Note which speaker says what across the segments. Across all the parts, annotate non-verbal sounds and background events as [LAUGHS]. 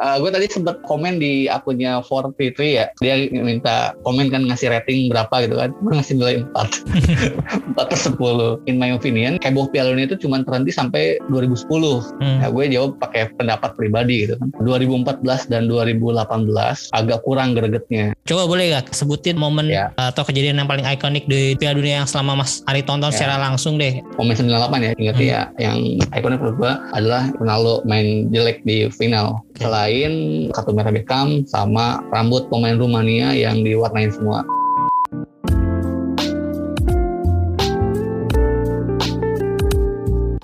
Speaker 1: Uh, gue tadi sempat komen di akunnya For Fitri ya. Dia minta komen kan ngasih rating berapa gitu kan. Gue ngasih nilai 4. 4 [LAUGHS] per 10. In my opinion, heboh Piala Dunia itu cuma terhenti sampai 2010. Hmm. Nah, gue jawab pakai pendapat pribadi gitu kan. 2014 dan 2018 agak kurang gregetnya.
Speaker 2: Coba boleh gak sebutin momen ya. atau kejadian yang paling ikonik di Piala Dunia yang selama Mas Ari tonton ya. secara langsung deh?
Speaker 1: Momen 98 ya, ingat hmm. ya. Yang ikonik menurut gue adalah Ronaldo main jelek di final. Selain kartu merah Beckham sama rambut pemain Rumania yang diwarnain semua.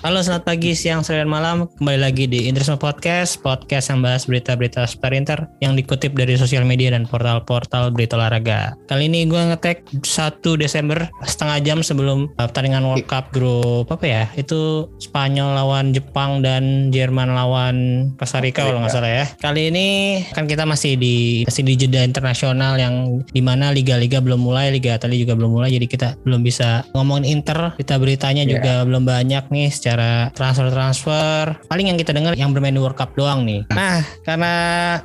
Speaker 2: Halo, selamat pagi, siang, sore, dan malam. Kembali lagi di Interisme Podcast, podcast yang bahas berita-berita seputar Inter yang dikutip dari sosial media dan portal-portal berita olahraga. Kali ini gue ngetek 1 Desember, setengah jam sebelum pertandingan World Cup grup apa ya? Itu Spanyol lawan Jepang dan Jerman lawan Costa Rica kalau nggak salah ya. Kali ini kan kita masih di masih di jeda internasional yang di mana liga-liga belum mulai, liga tadi juga belum mulai, jadi kita belum bisa ngomongin Inter. Kita beritanya yeah. juga belum banyak nih secara bicara transfer-transfer. Paling yang kita dengar yang bermain di World Cup doang nih. Nah, karena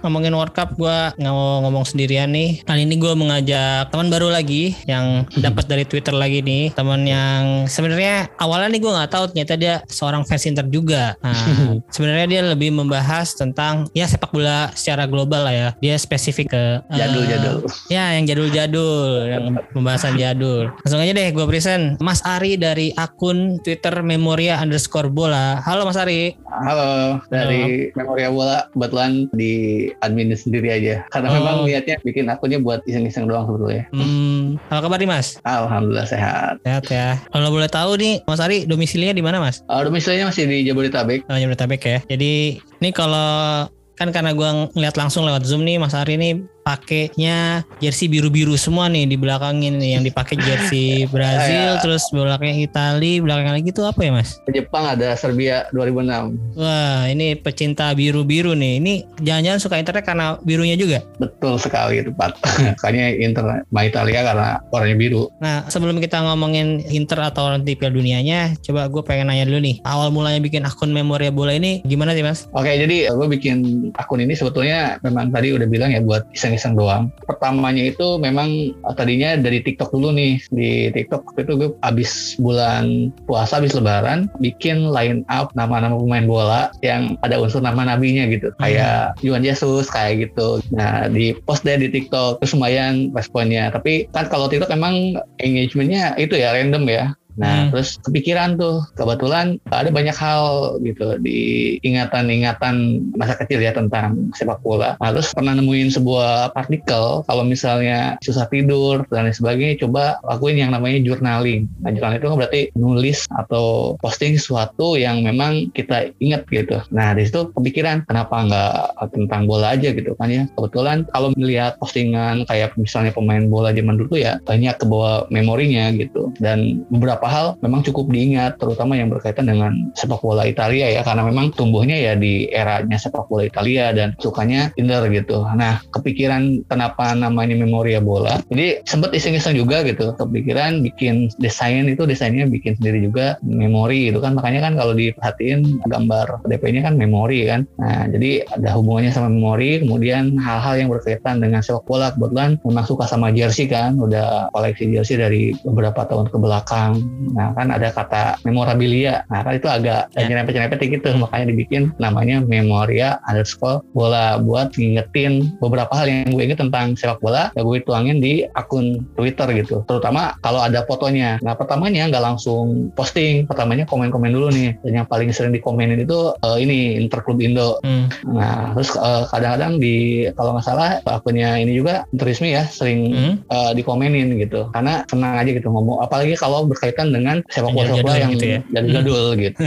Speaker 2: ngomongin World Cup, gue nggak mau ngomong sendirian nih. Kali ini gue mengajak teman baru lagi yang [LAUGHS] dapat dari Twitter lagi nih. Teman yang sebenarnya awalnya nih gue nggak tahu ternyata dia seorang fans Inter juga. Nah, [LAUGHS] sebenarnya dia lebih membahas tentang ya sepak bola secara global lah ya. Dia spesifik ke
Speaker 1: jadul-jadul. Uh,
Speaker 2: ya, yang jadul-jadul, yang pembahasan jadul. Langsung aja deh gue present Mas Ari dari akun Twitter Memoria underscore underscore bola. Halo Mas Ari.
Speaker 1: Halo, dari Halo. Memoria Bola kebetulan di admin sendiri aja. Karena oh. memang niatnya bikin akunnya buat iseng-iseng doang sebetulnya.
Speaker 2: Hmm, apa kabar nih Mas?
Speaker 1: Alhamdulillah sehat.
Speaker 2: Sehat ya. Kalau boleh tahu nih, Mas Ari domisilinya di mana Mas?
Speaker 1: Uh, domisilinya masih di Jabodetabek.
Speaker 2: Oh, Jabodetabek ya. Jadi ini kalau kan karena gue ngeliat langsung lewat Zoom nih Mas Ari ini pakainya jersey biru-biru semua nih di belakangnya nih yang dipakai jersey [LAUGHS] Brazil ya. terus belakangnya Italia belakangnya lagi tuh apa ya mas?
Speaker 1: Jepang ada Serbia 2006
Speaker 2: wah ini pecinta biru-biru nih ini jangan-jangan suka internet karena birunya juga?
Speaker 1: betul sekali tepat [LAUGHS] makanya internet sama Italia karena warnanya biru
Speaker 2: nah sebelum kita ngomongin Inter atau nanti Piala Dunianya coba gue pengen nanya dulu nih awal mulanya bikin akun Memoria Bola ini gimana sih mas?
Speaker 1: oke jadi gue bikin akun ini sebetulnya memang tadi udah bilang ya buat iseng iseng-iseng doang. Pertamanya itu memang uh, tadinya dari TikTok dulu nih. Di TikTok itu gue abis bulan puasa, abis lebaran, bikin line up nama-nama pemain bola yang ada unsur nama nabinya gitu. Hmm. Kayak Yuan Jesus, kayak gitu. Nah, di post deh di TikTok. Terus lumayan responnya. Tapi kan kalau TikTok emang engagementnya itu ya random ya. Nah, hmm. terus kepikiran tuh, kebetulan ada banyak hal gitu di ingatan-ingatan masa kecil ya tentang sepak bola. Nah, terus pernah nemuin sebuah artikel, kalau misalnya susah tidur dan lain sebagainya, coba lakuin yang namanya journaling. Nah, journaling itu kan berarti nulis atau posting sesuatu yang memang kita ingat gitu. Nah, di situ kepikiran, kenapa nggak tentang bola aja gitu kan ya. Kebetulan kalau melihat postingan kayak misalnya pemain bola zaman dulu ya, banyak kebawa memorinya gitu. Dan beberapa beberapa hal memang cukup diingat, terutama yang berkaitan dengan sepak bola Italia ya, karena memang tumbuhnya ya di eranya sepak bola Italia dan sukanya Inter gitu. Nah, kepikiran kenapa namanya Memoria Bola, jadi sempat iseng-iseng juga gitu, kepikiran bikin desain itu desainnya bikin sendiri juga memori gitu kan, makanya kan kalau diperhatiin gambar DP-nya kan memori kan. Nah, jadi ada hubungannya sama memori, kemudian hal-hal yang berkaitan dengan sepak bola kebetulan memang suka sama jersey kan, udah koleksi jersey dari beberapa tahun ke belakang Nah kan ada kata memorabilia. Nah kan itu agak ya. nyerempet-nyerempet gitu. Makanya dibikin namanya memoria underscore bola buat ngingetin beberapa hal yang gue inget tentang sepak bola. Ya gue tuangin di akun Twitter gitu. Terutama kalau ada fotonya. Nah pertamanya nggak langsung posting. Pertamanya komen-komen dulu nih. Dan yang paling sering dikomenin itu uh, ini Interklub Indo. Hmm. Nah terus uh, kadang-kadang di kalau nggak salah akunnya ini juga Interisme ya sering hmm. uh, dikomenin gitu. Karena senang aja gitu ngomong. Apalagi kalau berkaitan berkaitan dengan sepak bola sepak bola yang gitu ya? jadul hmm. gitu.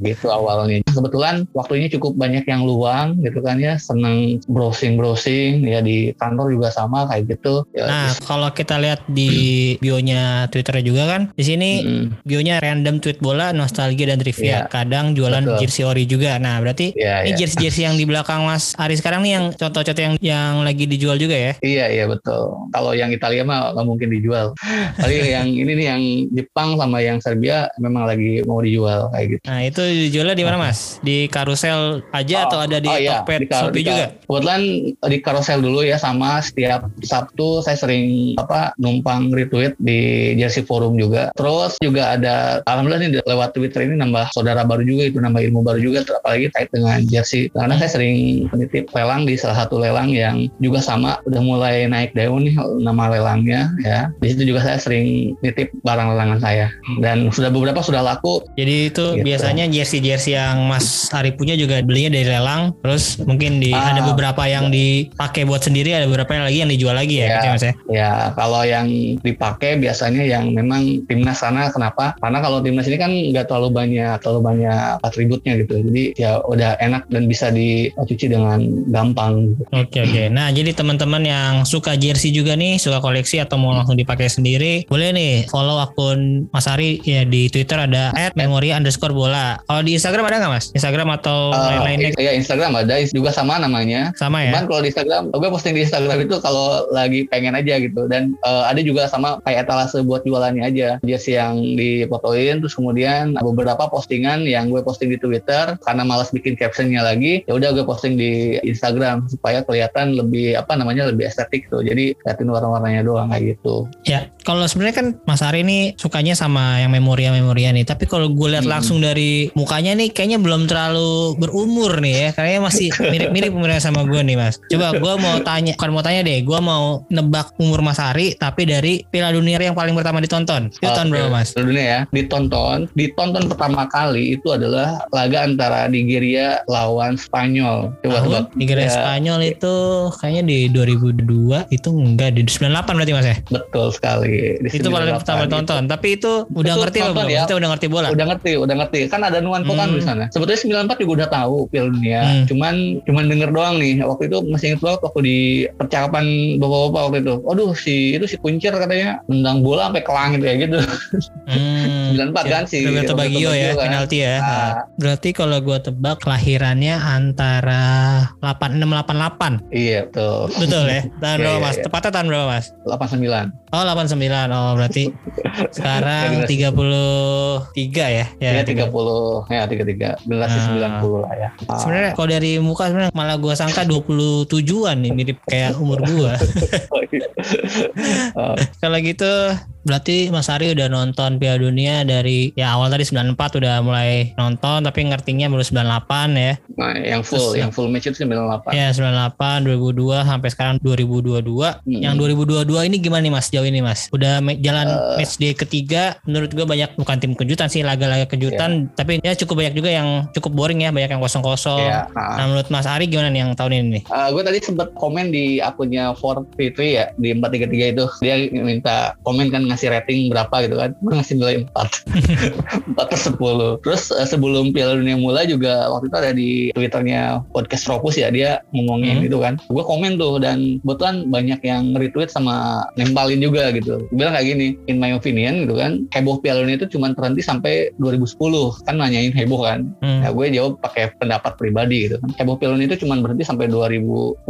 Speaker 1: Gitu awalnya. Kebetulan waktunya cukup banyak yang luang gitu kan ya. Seneng browsing browsing ya di kantor juga sama kayak gitu. Ya,
Speaker 2: nah kalau kita lihat di bionya Twitter juga kan di sini hmm. bionya random tweet bola nostalgia dan trivia. Ya, kadang jualan betul. jersey ori juga. Nah berarti ya, ini ya. jersey jersey yang di belakang Mas Ari sekarang nih yang contoh-contoh yang yang lagi dijual juga ya?
Speaker 1: Iya iya betul. Kalau yang Italia mah nggak mungkin dijual. Tapi yang ini nih yang Jepang sama yang Serbia memang lagi mau dijual kayak gitu.
Speaker 2: Nah itu dijualnya di mana mas? Di karusel aja oh, atau ada di oh, iya. Tokped di Shopee juga?
Speaker 1: Kebetulan di karusel dulu ya sama setiap Sabtu saya sering apa numpang retweet di Jersey Forum juga. Terus juga ada alhamdulillah nih lewat Twitter ini nambah saudara baru juga itu nambah ilmu baru juga apalagi kait dengan jersey. Karena saya sering menitip lelang di salah satu lelang yang juga sama udah mulai naik daun nih nama lelangnya ya. Di situ juga saya sering nitip barang lelangan saya dan sudah beberapa sudah laku.
Speaker 2: Jadi itu gitu. biasanya jersey-jersey yang Mas Ari punya juga belinya dari lelang terus mungkin di ah, ada beberapa yang dipakai buat sendiri ada beberapa yang lagi yang dijual lagi ya, ya, gitu, Mas ya.
Speaker 1: Ya, kalau yang dipakai biasanya yang memang timnas sana kenapa? Karena kalau timnas ini kan nggak terlalu banyak terlalu banyak atributnya gitu. Jadi ya udah enak dan bisa dicuci dengan gampang.
Speaker 2: Oke oke. Nah jadi teman-teman yang suka jersey juga nih, suka koleksi atau mau langsung dipakai sendiri, boleh nih follow akun Mas Ari ya di Twitter ada @memory underscore bola. Kalau di Instagram ada nggak Mas? Instagram atau uh, lain-lainnya?
Speaker 1: Iya Instagram ada juga sama namanya.
Speaker 2: Sama ya.
Speaker 1: Cuman kalau di Instagram, gue posting di Instagram itu kalau lagi pengen aja gitu dan uh, ada juga sama kayak etalase buat jualannya aja. Jersey yang dipotoin terus kemudian beberapa postingan yang gue posting di Twitter karena malas bikin captionnya lagi, ya udah gue posting di Instagram supaya kelihatan lebih apa namanya lebih estetik tuh. Jadi liatin warna-warnanya doang kayak gitu.
Speaker 2: Ya, kalau sebenarnya kan Mas Ari ini sukanya sama yang memoria-memoria nih, tapi kalau gue lihat hmm. langsung dari mukanya nih kayaknya belum terlalu berumur nih ya, kayaknya masih mirip-mirip umurnya sama gue nih Mas. Coba gue mau tanya, bukan mau tanya deh, gue mau nebak umur Mas Ari tapi dari Piala Dunia yang paling pertama ditonton. Itu oh, tahun berapa Mas?
Speaker 1: Piala Dunia ya, ditonton, ditonton pertama kali itu adalah laga antara Nigeria lawan Spanyol.
Speaker 2: Coba Tahun? Nigeria ya. Spanyol itu kayaknya di 2002 itu enggak di 98 berarti Mas ya?
Speaker 1: Betul sekali.
Speaker 2: Di itu paling pertama tonton, tapi itu udah itu ngerti loh, ya. Kita udah ngerti bola.
Speaker 1: Udah ngerti, udah ngerti. Kan ada nuansa hmm. kan di sana. Sebetulnya 94 juga udah tahu Piala Dunia. Hmm. Cuman cuman denger doang nih. Waktu itu masih inget banget waktu di percakapan bapak-bapak waktu itu. Aduh si itu si kuncir katanya nendang bola sampai ke langit kayak gitu. Hmm. [LAUGHS] 94 kan sih.
Speaker 2: Roberto Baggio ya, kan. penalti ya. Nah. Berarti kalau gue tebak kelahirannya antara 8688.
Speaker 1: Iya, betul.
Speaker 2: Betul ya. Tahun iya, berapa, iya, Mas? Iya. Tepatnya tahun berapa, Mas?
Speaker 1: 89.
Speaker 2: Oh 89 Oh berarti [LAUGHS] sekarang 33 ya
Speaker 1: Ya, ya 30 Ya 33 Generasi nah. 90 lah ya
Speaker 2: ah. Sebenarnya kalau dari muka sebenarnya malah gue sangka 27an nih Mirip kayak umur gue [LAUGHS] oh, iya. oh. Kalau gitu Berarti Mas Ari udah nonton Piala Dunia dari ya awal tadi 94 udah mulai nonton tapi ngertinya baru 98 ya.
Speaker 1: Nah, yang full Terus, yang full match itu 98.
Speaker 2: Ya, 98, 2002 sampai sekarang 2022. Hmm. Yang 2022 ini gimana nih Mas jauh ini Mas? Udah jalan uh, match day ketiga menurut gue banyak bukan tim kejutan sih laga-laga kejutan yeah. tapi ya cukup banyak juga yang cukup boring ya banyak yang kosong-kosong. Yeah, uh. Nah, menurut Mas Ari gimana nih yang tahun ini nih?
Speaker 1: Uh, gue tadi sempat komen di akunnya 433 ya di 433 itu. Dia minta komen kan ngasih rating berapa gitu kan gue ngasih nilai 4 4 [LAUGHS] per 10 terus uh, sebelum Piala Dunia mulai juga waktu itu ada di twitternya podcast Ropus ya dia ngomongin hmm. itu kan gue komen tuh dan kebetulan banyak yang retweet sama nempalin juga gitu gue bilang kayak gini in my opinion gitu kan heboh Piala Dunia itu cuma terhenti sampai 2010 kan nanyain heboh kan. Hmm. ya gue jawab pakai pendapat pribadi gitu kan. Heboh Piala Dunia itu cuma berhenti sampai 2010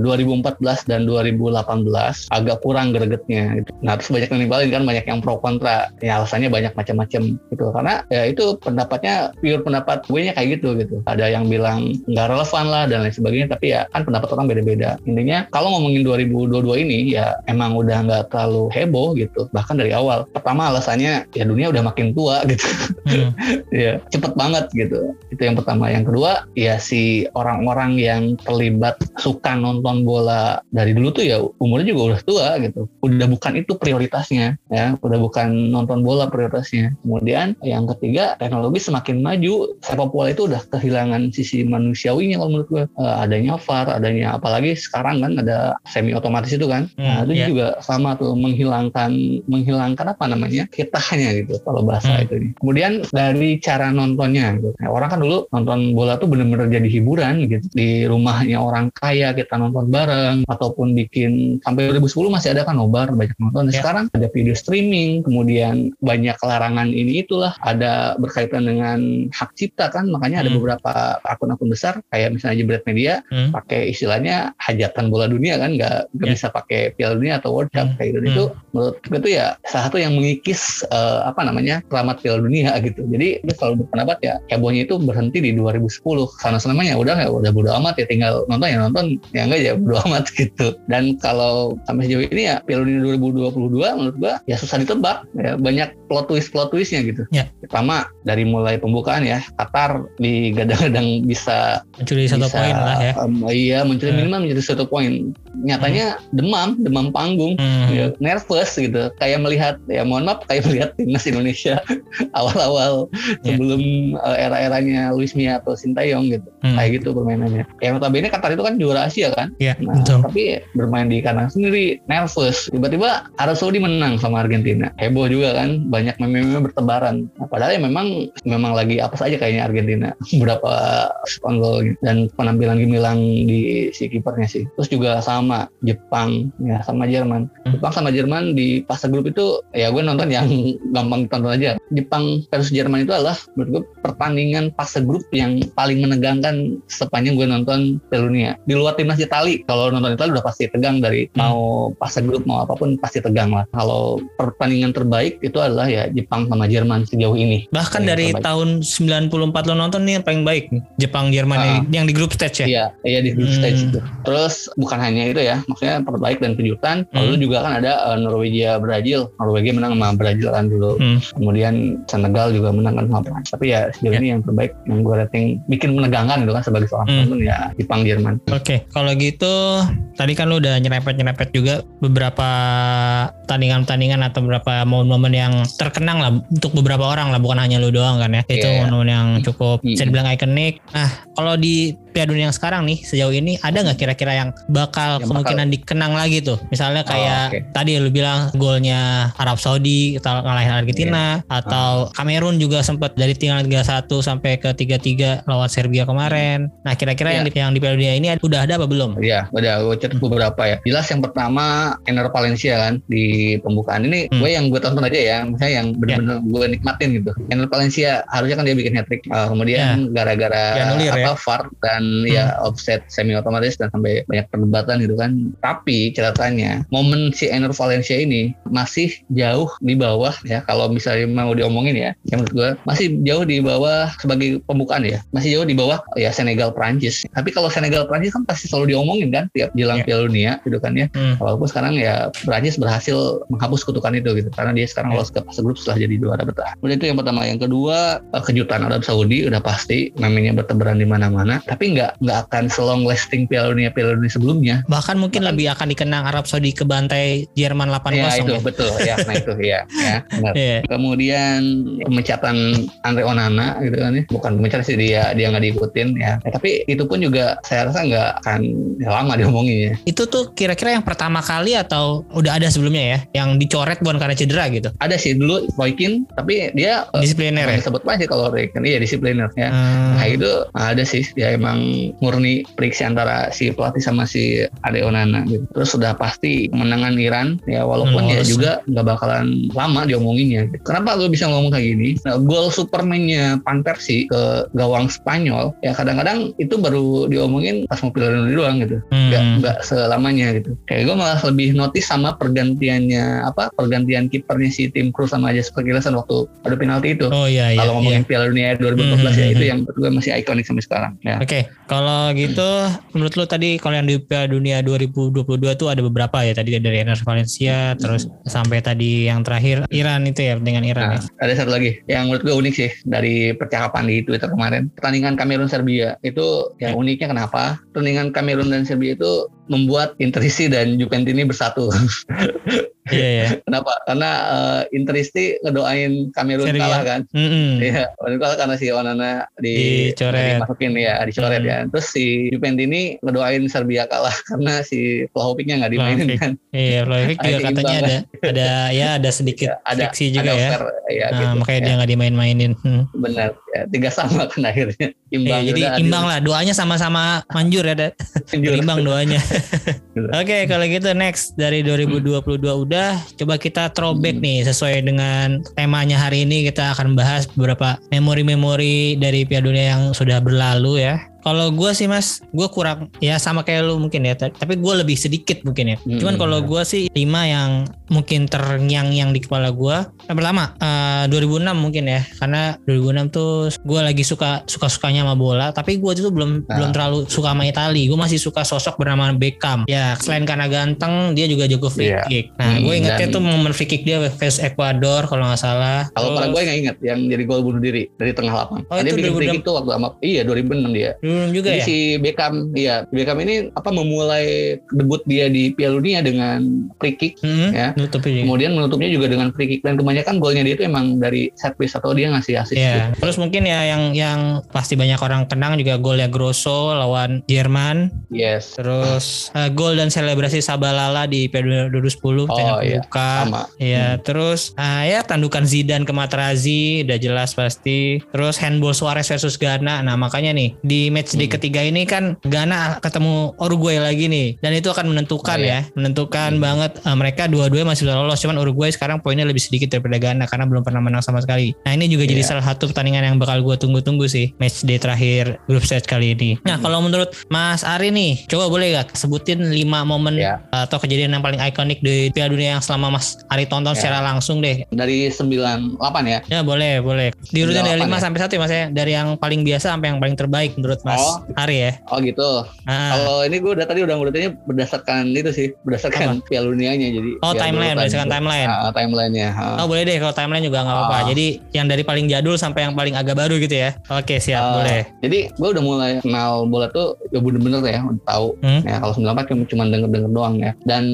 Speaker 1: 2014 dan 2018 agak kurang gregetnya gitu. nah terus banyak yang nempalin kan banyak yang pro kontra. Ya alasannya banyak macam-macam gitu. Karena ya itu pendapatnya pure pendapat gue nya kayak gitu gitu. Ada yang bilang nggak relevan lah dan lain sebagainya tapi ya kan pendapat orang beda-beda. Intinya kalau ngomongin 2022 ini ya emang udah nggak terlalu heboh gitu. Bahkan dari awal. Pertama alasannya ya dunia udah makin tua gitu hmm. [LAUGHS] ya cepet banget gitu itu yang pertama yang kedua ya si orang-orang yang terlibat suka nonton bola dari dulu tuh ya umurnya juga udah tua gitu udah bukan itu prioritasnya ya udah bukan nonton bola prioritasnya. Kemudian yang ketiga teknologi semakin maju, sepak bola itu udah kehilangan sisi manusiawinya kalau menurut gue. Uh, adanya VAR, adanya apalagi sekarang kan ada semi otomatis itu kan. Hmm, nah, itu yeah. juga sama tuh menghilangkan menghilangkan apa namanya? Kitahnya gitu kalau bahasa hmm. itu. Kemudian dari cara nontonnya gitu. Nah, orang kan dulu nonton bola tuh bener-bener jadi hiburan gitu. Di rumahnya orang kaya kita nonton bareng ataupun bikin sampai 2010 masih ada kan nobar banyak nonton. Yeah. Sekarang ada video streaming, kemudian banyak larangan ini itulah, ada berkaitan dengan hak cipta kan, makanya ada
Speaker 2: Hmm.
Speaker 1: beberapa akun-akun besar kayak misalnya Jebret Media
Speaker 2: Hmm.
Speaker 1: pakai istilahnya hajatan bola dunia kan, nggak nggak
Speaker 2: Ya.
Speaker 1: bisa pakai Piala Dunia atau World Cup
Speaker 2: Hmm.
Speaker 1: kayak gitu.
Speaker 2: Hmm.
Speaker 1: Itu menurut gue tuh ya salah satu yang mengikis eh, apa namanya keramat Piala Dunia [LAUGHS] gitu. Jadi gue selalu berpendapat ya hebohnya itu berhenti di 2010. Sana senamanya udah ya udah bodo amat ya tinggal nonton ya nonton ya enggak ya bodo [LAUGHS] amat gitu. Dan kalau sampai sejauh ini ya Piala Dunia 2022 menurut gue ya susah ditebak ya banyak plot twist plot twistnya gitu.
Speaker 2: Ya.
Speaker 1: Pertama dari mulai pembukaan ya Qatar digadang-gadang [LAUGHS] bisa
Speaker 2: mencuri satu
Speaker 1: bisa,
Speaker 2: poin lah ya.
Speaker 1: em, iya mencuri
Speaker 2: Hmm.
Speaker 1: minimal menjadi satu poin. Nyatanya demam, demam panggung,
Speaker 2: Hmm.
Speaker 1: ya, nervous gitu. Kayak melihat ya mohon maaf kayak melihat timnas Indonesia [LAUGHS] awal-awal
Speaker 2: Ya.
Speaker 1: sebelum eh, era-eranya Luis Mia atau Sintayong gitu.
Speaker 2: Hmm.
Speaker 1: Kayak gitu permainannya. Yang notabene Qatar itu kan juara Asia kan.
Speaker 2: Ya,
Speaker 1: Nah,
Speaker 2: betul.
Speaker 1: tapi bermain di kandang sendiri nervous. Tiba-tiba Arab Saudi menang sama Argentina. Heboh juga kan, banyak meme-meme bertebaran. Nah, padahal ya memang memang lagi apa saja kayaknya Argentina. [LAUGHS] Berapa gol gitu. dan penampilan gemilang di si kipernya sih. Terus juga sama Jepang ya sama Jerman.
Speaker 2: Hmm.
Speaker 1: Jepang sama Jerman di fase grup itu ya gue nonton yang gampang ditonton aja. Jepang versus Jerman itu adalah menurut gue pertandingan fase grup yang paling menegangkan sepanjang gue nonton Piala Dunia. Di luar timnas Itali, kalau nonton Itali udah pasti tegang dari
Speaker 2: Hmm.
Speaker 1: mau fase grup mau apa pun pasti tegang lah. Kalau pertandingan terbaik itu adalah ya Jepang sama Jerman sejauh ini.
Speaker 2: Bahkan
Speaker 1: Yang
Speaker 2: dari
Speaker 1: terbaik.
Speaker 2: tahun 94 lo nonton nih yang paling baik. Jepang Jerman
Speaker 1: Ah.
Speaker 2: yang- yang di grup stage ya.
Speaker 1: Iya, iya di group
Speaker 2: Hmm.
Speaker 1: stage itu. Terus bukan hanya itu ya, maksudnya terbaik dan kejutan. Lalu
Speaker 2: Hmm.
Speaker 1: juga kan ada eh, Norwegia Brazil. Norwegia menang sama Brazil kan dulu.
Speaker 2: Hmm.
Speaker 1: Kemudian Senegal juga menang kan sama Prancis. Tapi ya sejauh
Speaker 2: Ya.
Speaker 1: ini yang terbaik yang gue rating bikin menegangkan gitu kan sebagai seorang
Speaker 2: Hmm.
Speaker 1: penonton ya Jepang Jerman.
Speaker 2: Oke, kalau gitu tadi kan lu udah nyerempet-nyerempet juga beberapa pertandingan-pertandingan atau beberapa momen-momen yang terkenang lah untuk beberapa orang lah, bukan hanya lu doang kan ya. Itu
Speaker 1: Iya.
Speaker 2: momen-momen yang cukup bisa dibilang ikonik. Nah, kalau di Piala Dunia yang sekarang nih sejauh ini ada nggak kira-kira yang bakal
Speaker 1: Yang
Speaker 2: kemungkinan dikenang lagi tuh? Misalnya
Speaker 1: Oh,
Speaker 2: kayak
Speaker 1: oke.
Speaker 2: tadi lu bilang golnya Arab Saudi ngalahin Argentina
Speaker 1: Iya.
Speaker 2: atau Kamerun juga sempat dari tinggal 3-1 sampai ke 3-3 lawan Serbia kemarin. Nah, kira-kira
Speaker 1: Iya.
Speaker 2: yang di yang di Piala Dunia ini udah ada apa belum?
Speaker 1: Ya, udah gue catat beberapa ya. Jelas yang pertama Ener Valencia kan di pembukaan ini
Speaker 2: Hmm.
Speaker 1: gue yang gue tonton aja ya, misalnya yang benar-benar gue nikmatin gitu. Ener Valencia harusnya kan dia bikin hat trick, kemudian gara-gara
Speaker 2: ya.
Speaker 1: apa VAR dan ya offset semi otomatis dan sampai banyak perdebatan gitu kan. Tapi catatannya momen si Ener Valencia ini masih jauh di bawah ya kalau misalnya mau diomongin ya, yang menurut gue masih jauh di bawah sebagai pembukaan ya, masih jauh di bawah ya Senegal Prancis. Tapi kalau Senegal Prancis kan pasti selalu diomongin kan tiap jelang
Speaker 2: Ya.
Speaker 1: Piala Dunia gitu kan ya.
Speaker 2: Hmm.
Speaker 1: Walaupun sekarang ya Prancis berhasil menghapus kutukan itu gitu karena dia sekarang
Speaker 2: Ya.
Speaker 1: lolos ke fase grup setelah jadi juara bertahan. Udah itu yang pertama, yang kedua eh, kejutan Arab Saudi udah pasti namanya bertebaran di mana-mana, tapi nggak nggak akan selong lasting Piala Dunia Piala Dunia sebelumnya.
Speaker 2: Bahkan mungkin lebih akan dikenang Arab Saudi ke bantai Jerman 8-0
Speaker 1: Ya itu
Speaker 2: ya.
Speaker 1: betul ya, nah itu ya, ya benar.
Speaker 2: Iya.
Speaker 1: Kemudian pemecatan Andre Onana gitu kan ya. Bukan pemecatan sih dia dia nggak diikutin ya. Eh, tapi itu pun juga saya rasa nggak akan ya, lama diomongin ya.
Speaker 2: Itu tuh kira-kira yang pertama kali atau udah ada sebelumnya ya? Yang dicoret bukan karena cedera gitu.
Speaker 1: Ada sih dulu Roykin tapi dia eh,
Speaker 2: Disipliner ya.
Speaker 1: bukan disebut aja sih kalau Roykin iya disipliner ya.
Speaker 2: Hmm.
Speaker 1: Nah itu ada sih dia emang murni periksi antara si pelatih sama si Ade Onana gitu. Terus sudah pasti kemenangan Iran ya walaupun
Speaker 2: Hmm,
Speaker 1: ya juga nggak bakalan lama diomonginnya. Gitu. Kenapa gue bisa ngomong kayak gini? Nah, gol Superman-nya Van Persie ke gawang Spanyol ya kadang-kadang itu baru diomongin pas mau Dunia doang gitu.
Speaker 2: Hmm.
Speaker 1: Nggak nggak selamanya gitu. Kayak gue malah lebih notice sama pergantiannya apa pergantian kipernya si tim Cruz sama Jasper Cillessen waktu adu penalti itu.
Speaker 2: Oh iya iya.
Speaker 1: Kalau ngomongin
Speaker 2: iya.
Speaker 1: Piala Dunia 2014 ya
Speaker 2: Hmm,
Speaker 1: itu
Speaker 2: hmm,
Speaker 1: yang gue masih ikonik sampai sekarang. Ya.
Speaker 2: Oke, kalau gitu menurut lu tadi kalau yang di Piala Dunia 2022 tuh ada beberapa ya tadi dari Ener Valencia terus sampai tadi yang terakhir Iran itu ya dengan Iran
Speaker 1: Nah,
Speaker 2: ya.
Speaker 1: ada satu lagi yang menurut gue unik sih dari percakapan di Twitter kemarin. Pertandingan Kamerun Serbia itu yang
Speaker 2: Ya.
Speaker 1: uniknya kenapa? Pertandingan Kamerun dan Serbia itu membuat Interisti dan Juventini bersatu. [LAUGHS]
Speaker 2: Iya ya.
Speaker 1: kenapa? Karena eh, Interisti ngedoain Kamerun kalah kan.
Speaker 2: Mm-mm.
Speaker 1: Iya, waktu itu kalah karena si Onana di
Speaker 2: Dicoret.
Speaker 1: dimasukin ya, dicoret
Speaker 2: Hmm.
Speaker 1: ya. Terus si Juventini ngedoain Serbia kalah [LAUGHS] karena si Vlahovicnya nggak dimainin
Speaker 2: Vlahovic.
Speaker 1: kan.
Speaker 2: Iya, Vlahovic juga
Speaker 1: Ada
Speaker 2: katanya ada ada ya ada sedikit
Speaker 1: Ya, ada
Speaker 2: friksi juga
Speaker 1: ada
Speaker 2: ya.
Speaker 1: fair, ya
Speaker 2: Nah,
Speaker 1: gitu.
Speaker 2: makanya
Speaker 1: Ya.
Speaker 2: dia nggak dimain-mainin. Hmm.
Speaker 1: Benar. Ya, tiga sama kan akhirnya.
Speaker 2: Imbang ya, jadi imbang adil. lah. Doanya sama-sama manjur ya Dad. [LAUGHS] Imbang doanya. [LAUGHS] Oke kalau gitu next. Dari 2022 udah coba kita throwback hmm. nih sesuai dengan temanya hari ini. Kita akan bahas beberapa memori-memori dari Piala Dunia yang sudah berlalu ya. Kalau gue sih mas, gue kurang ya sama kayak lu mungkin ya, tapi gue lebih sedikit mungkin ya. Hmm. Cuman kalau gue sih lima yang mungkin terngiang-yang di kepala gue. Yang pertama uh, eh, 2006 mungkin ya, karena 2006 tuh gue lagi suka suka sukanya sama bola, tapi gue itu belum nah. belum terlalu suka sama Itali. Gue masih suka sosok bernama Beckham. Ya selain karena ganteng, dia juga jago free yeah. kick. Nah hmm, gue ingetnya dan... tuh momen free kick dia versus Ecuador kalau nggak salah.
Speaker 1: Kalau pada gue nggak inget yang jadi gol bunuh diri dari tengah lapangan. Oh, dia bikin free kick tuh waktu sama iya 2006 dia.
Speaker 2: Hmm, juga Jadi ya.
Speaker 1: Si Beckham, iya Beckham ini apa memulai debut dia di Piala Dunia dengan free kick, hmm, ya. Menutupnya. Kemudian menutupnya juga dengan free kick dan kebanyakan golnya dia itu emang dari set piece atau dia ngasih assist.
Speaker 2: Yeah. Gitu. Terus mungkin ya yang yang pasti banyak orang kenang juga golnya Grosso lawan Jerman.
Speaker 1: Yes.
Speaker 2: Terus uh, gol dan selebrasi Sabalala di Piala 2010
Speaker 1: oh, iya. Sama.
Speaker 2: Ya, hmm. terus uh, ya tandukan Zidane ke Materazzi udah jelas pasti. Terus handball Suarez versus Ghana. Nah, makanya nih di match hmm. di ketiga ini kan Ghana ketemu Uruguay lagi nih dan itu akan menentukan oh, iya. ya menentukan hmm. banget uh, mereka dua-duanya masih bisa lolos cuman Uruguay sekarang poinnya lebih sedikit daripada Ghana karena belum pernah menang sama sekali nah ini juga yeah. jadi iya. salah satu pertandingan yang bakal gue tunggu-tunggu sih match day terakhir grup stage kali ini nah hmm. kalau menurut Mas Ari nih coba boleh gak sebutin lima momen yeah. atau kejadian yang paling ikonik di Piala Dunia yang selama Mas Ari tonton yeah. secara langsung deh
Speaker 1: dari 98 ya
Speaker 2: ya boleh boleh diurutin dari 5 ya? sampai 1 ya Mas ya dari yang paling biasa sampai yang paling terbaik menurut Mas oh, Ari ya.
Speaker 1: Oh gitu. Ah. Kalau ini gue udah tadi udah ngurutinnya berdasarkan itu sih, berdasarkan Piala Dunianya jadi.
Speaker 2: Oh timeline, berdasarkan timeline.
Speaker 1: Ah, timelinenya. Ah.
Speaker 2: Oh boleh deh kalau timeline juga nggak apa-apa. Ah. Jadi yang dari paling jadul sampai yang paling agak baru gitu ya. Oke siap ah. boleh.
Speaker 1: Jadi gue udah mulai kenal bola tuh ya bener-bener ya udah tahu. Hmm? Ya kalau 94 kan cuma denger-denger doang ya. Dan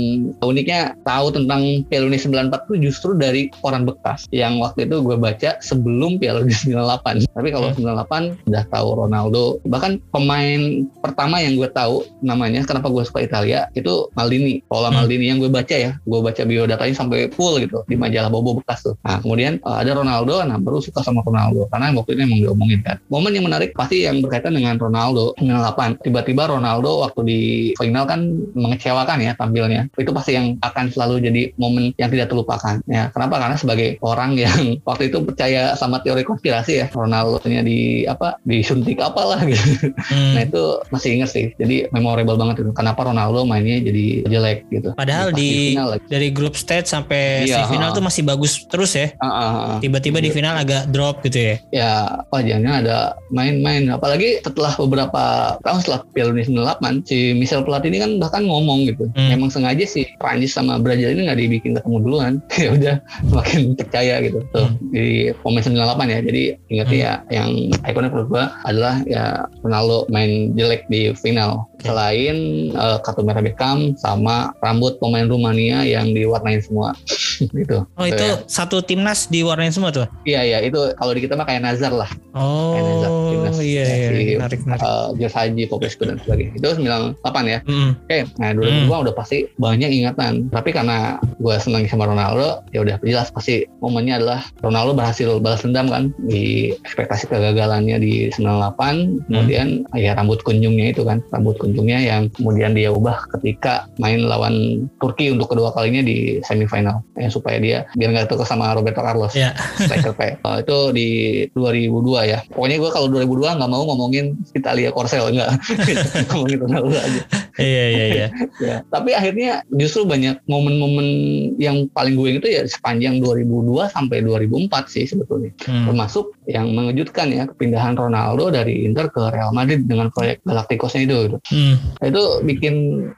Speaker 1: uniknya tahu tentang Piala Dunia 94 tuh justru dari koran bekas yang waktu itu gue baca sebelum Piala Dunia 98. Tapi kalau hmm. 98 udah tahu Ronaldo. Bahkan pemain pertama yang gue tahu namanya kenapa gue suka Italia itu Maldini Paula hmm. Maldini yang gue baca ya gue baca biodatanya sampai full gitu di majalah Bobo bekas tuh. Nah kemudian uh, ada Ronaldo nah baru suka sama Ronaldo. Karena waktu itu emang diomongin kan. Momen yang menarik pasti yang berkaitan dengan Ronaldo 98 tiba-tiba Ronaldo waktu di final kan mengecewakan ya tampilnya. Itu pasti yang akan selalu jadi momen yang tidak terlupakan. Ya kenapa? Karena sebagai orang yang [LAUGHS] waktu itu percaya sama teori konspirasi ya Ronaldo-nya di apa disuntik apalah gitu. Hmm. nah itu masih inget sih. Jadi memorable banget itu. Kenapa Ronaldo mainnya jadi jelek gitu.
Speaker 2: Padahal di, di dari grup stage sampai iya, si final uh, tuh masih bagus terus ya. Uh, uh, uh, tiba-tiba uh, di final agak drop gitu ya.
Speaker 1: Ya wajahnya ada main-main. Apalagi setelah beberapa tahun setelah Piala Dunia 98 si Michel Platini kan bahkan ngomong gitu. Hmm. memang sengaja sih Prancis sama Brazil ini nggak dibikin ketemu duluan. [LAUGHS] Ya udah semakin percaya gitu. Tuh hmm. di pemain 98 ya. Jadi ingat hmm. ya yang ikonik menurut gua adalah ya Ronaldo main jelek di final. Selain uh, kartu merah Beckham sama rambut pemain Rumania yang diwarnain semua [LAUGHS] gitu.
Speaker 2: Oh itu ya. satu timnas diwarnain semua tuh?
Speaker 1: Iya iya itu kalau di kita mah kayak Nazar lah.
Speaker 2: Oh kayak Nazar, timnas, iya iya
Speaker 1: si, menarik menarik. Uh, George Haji, Popescu dan sebagainya. Itu 98 ya. Mm. Oke, okay, nah 2002 mm. udah pasti banyak ingatan. Tapi karena gue senang sama Ronaldo, ya udah jelas pasti momennya adalah Ronaldo berhasil balas dendam kan di ekspektasi kegagalannya di 98. Kemudian mm. ya rambut kunjungnya itu kan, rambut kunjung ujungnya yang kemudian dia ubah ketika main lawan Turki untuk kedua kalinya di semifinal. Ya supaya dia biar nggak tukar sama Roberto Carlos. Yeah. striker P. Uh, [LAUGHS] itu di 2002 ya. Pokoknya gue kalau 2002 nggak mau ngomongin Italia Korsel enggak [LAUGHS] ngomongin Ronaldo aja
Speaker 2: iya iya iya [LAUGHS]
Speaker 1: ya, tapi akhirnya justru banyak momen-momen yang paling gue itu ya sepanjang 2002 sampai 2004 sih sebetulnya hmm. termasuk yang mengejutkan ya kepindahan Ronaldo dari Inter ke Real Madrid dengan proyek Galacticosnya itu gitu. Hmm. Itu bikin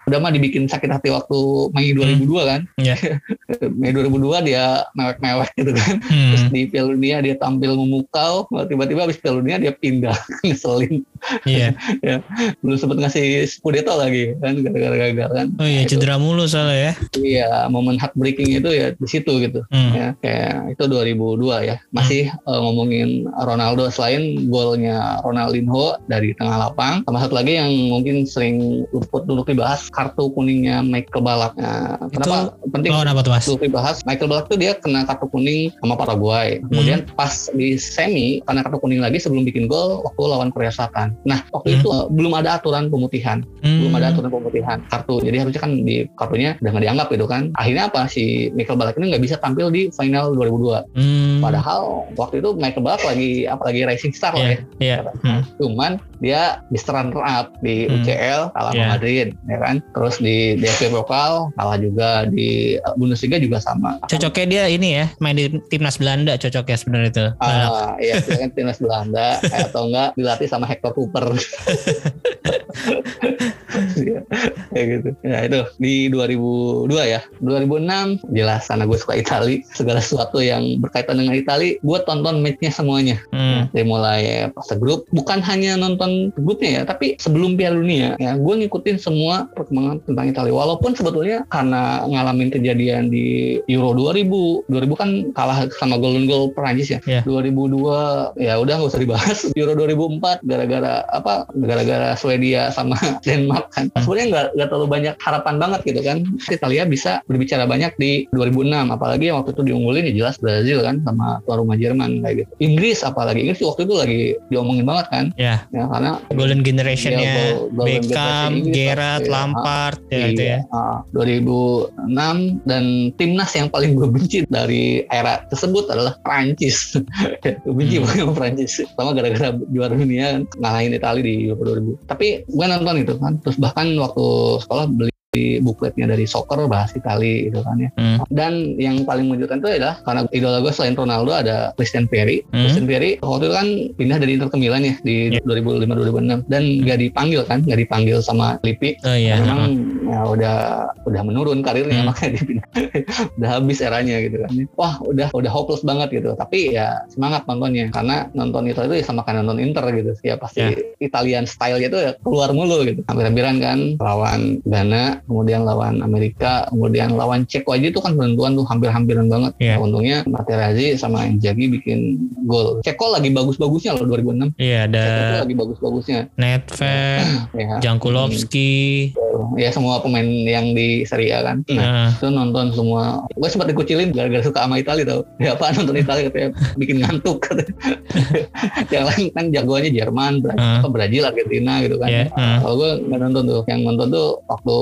Speaker 1: udah mah dibikin sakit hati waktu Mei 2002 hmm. kan. Yeah. [LAUGHS] Mei 2002 dia mewek-mewek gitu kan. Hmm. Terus di Piala Dunia dia tampil memukau, tiba-tiba habis Piala Dunia dia pindah [LAUGHS] ngeselin.
Speaker 2: Iya.
Speaker 1: ya, belum sempat ngasih Scudetto lagi kan gara-gara gagal kan.
Speaker 2: Oh iya
Speaker 1: Nah, itu-
Speaker 2: cedera mulu soalnya ya.
Speaker 1: Iya, momen heartbreaking itu ya di situ gitu.
Speaker 2: Hmm.
Speaker 1: Ya, kayak itu 2002 ya. Masih eh, ngomongin Ronaldo selain golnya Ronaldinho dari tengah lapang, sama satu lagi yang mungkin sering luput dulu dibahas kartu kuningnya Michael Ballack. Nah, kenapa penting
Speaker 2: Oh kenapa tuh mas?
Speaker 1: dulu dibahas Michael Ballack tuh dia kena kartu kuning sama Paraguay. Kemudian pas di semi karena kartu kuning lagi sebelum bikin gol waktu lawan Korea Selatan. Nah, waktu
Speaker 2: Hmm.
Speaker 1: itu eh, belum ada aturan pemutihan belum ada aturan pemutihan kartu jadi harusnya kan di kartunya udah nggak dianggap gitu kan akhirnya apa si Michael Ballack ini nggak bisa tampil di final 2002
Speaker 2: Hmm.
Speaker 1: padahal waktu itu Michael Ballack lagi apa lagi rising star lah
Speaker 2: Iya.
Speaker 1: ya
Speaker 2: Iya. Hmm.
Speaker 1: cuman dia di runner up di
Speaker 2: Hmm.
Speaker 1: UCL kalah
Speaker 2: Iya.
Speaker 1: Madrid ya kan terus di DFB Pokal kalah juga di Bundesliga juga sama
Speaker 2: Cocoknya dia ini ya main di timnas Belanda cocoknya sebenarnya itu.
Speaker 1: Ah, iya, kan timnas Belanda [LAUGHS] atau enggak dilatih sama Hector Cooper. [LAUGHS] Kayak [LAUGHS] gitu. Ya itu di 2002 ya. 2006 jelas karena gue suka Itali, segala sesuatu yang berkaitan dengan Itali, gue tonton matchnya semuanya.
Speaker 2: Hmm.
Speaker 1: Dari mulai fase grup, bukan hanya nonton grupnya ya, tapi sebelum Piala Dunia ya, gue ngikutin semua perkembangan tentang Itali. Walaupun sebetulnya karena ngalamin kejadian di Euro 2000, 2000 kan kalah sama Golden Goal Perancis ya.
Speaker 2: Iya.
Speaker 1: 2002 ya udah nggak usah dibahas. [LAUGHS] Euro 2004 gara-gara apa? Gara-gara Swedia sama [LAUGHS] Denmark kan.
Speaker 2: Hmm.
Speaker 1: Sebenarnya nggak nggak terlalu banyak harapan banget gitu kan. Italia bisa berbicara banyak di 2006 apalagi yang waktu itu diunggulin ya jelas Brazil kan sama tuan rumah Jerman kayak gitu. Inggris apalagi Inggris waktu itu lagi diomongin banget kan
Speaker 2: Ya.
Speaker 1: ya karena
Speaker 2: Golden Generationnya
Speaker 1: Iya, golden
Speaker 2: Beckham,
Speaker 1: generation
Speaker 2: Gerrard,
Speaker 1: ya.
Speaker 2: Lampard, ya itu ya.
Speaker 1: Ah, 2006 dan timnas yang paling gue benci dari era tersebut adalah Prancis. [LAUGHS] benci
Speaker 2: Hmm.
Speaker 1: banget sama Prancis. Pertama gara-gara juara dunia kan, ngalahin Italia di Euro 2000. Tapi gue nonton itu kan. Terus bahkan waktu sekolah beli bukletnya dari soccer bahas Itali gitu kan ya.
Speaker 2: Hmm.
Speaker 1: Dan yang paling mengejutkan itu adalah karena idola gue selain Ronaldo ada Christian Perry.
Speaker 2: Hmm.
Speaker 1: Christian Perry waktu itu kan pindah dari Inter ke Milan ya di
Speaker 2: Iya.
Speaker 1: 2005-2006 dan nggak dipanggil kan, nggak dipanggil sama Lippi.
Speaker 2: Oh iya.
Speaker 1: Memang ya udah udah menurun karirnya
Speaker 2: Hmm.
Speaker 1: makanya dipindah. [LAUGHS] udah habis eranya gitu kan. Wah udah udah hopeless banget gitu. Tapi ya semangat nontonnya karena nonton itu itu ya sama kayak nonton Inter gitu. Ya pasti
Speaker 2: Ya.
Speaker 1: Italian style gitu ya keluar mulu gitu. Hampir-hampiran kan lawan Ghana, kemudian lawan Amerika, kemudian lawan Ceko aja itu kan penentuan tuh hampir-hampiran banget.
Speaker 2: Iya.
Speaker 1: Nah, untungnya Materazzi sama Inzaghi bikin gol. Ceko lagi bagus-bagusnya loh 2006.
Speaker 2: Iya ada
Speaker 1: Ceko lagi bagus-bagusnya.
Speaker 2: Nedved, [LAUGHS]
Speaker 1: Ya.
Speaker 2: Jankulovski.
Speaker 1: ya semua pemain yang di Serie A kan. Nah,
Speaker 2: Nah,
Speaker 1: itu nonton semua. Gue sempat dikucilin gara-gara suka sama Italia tau. Ya apa nonton Italia katanya bikin ngantuk katanya. [LAUGHS] yang lain kan jagoannya Jerman, Bra-
Speaker 2: Ah.
Speaker 1: apa, Brazil, Argentina gitu kan.
Speaker 2: Iya, ah.
Speaker 1: Kalau gue nggak nonton tuh. Yang nonton tuh waktu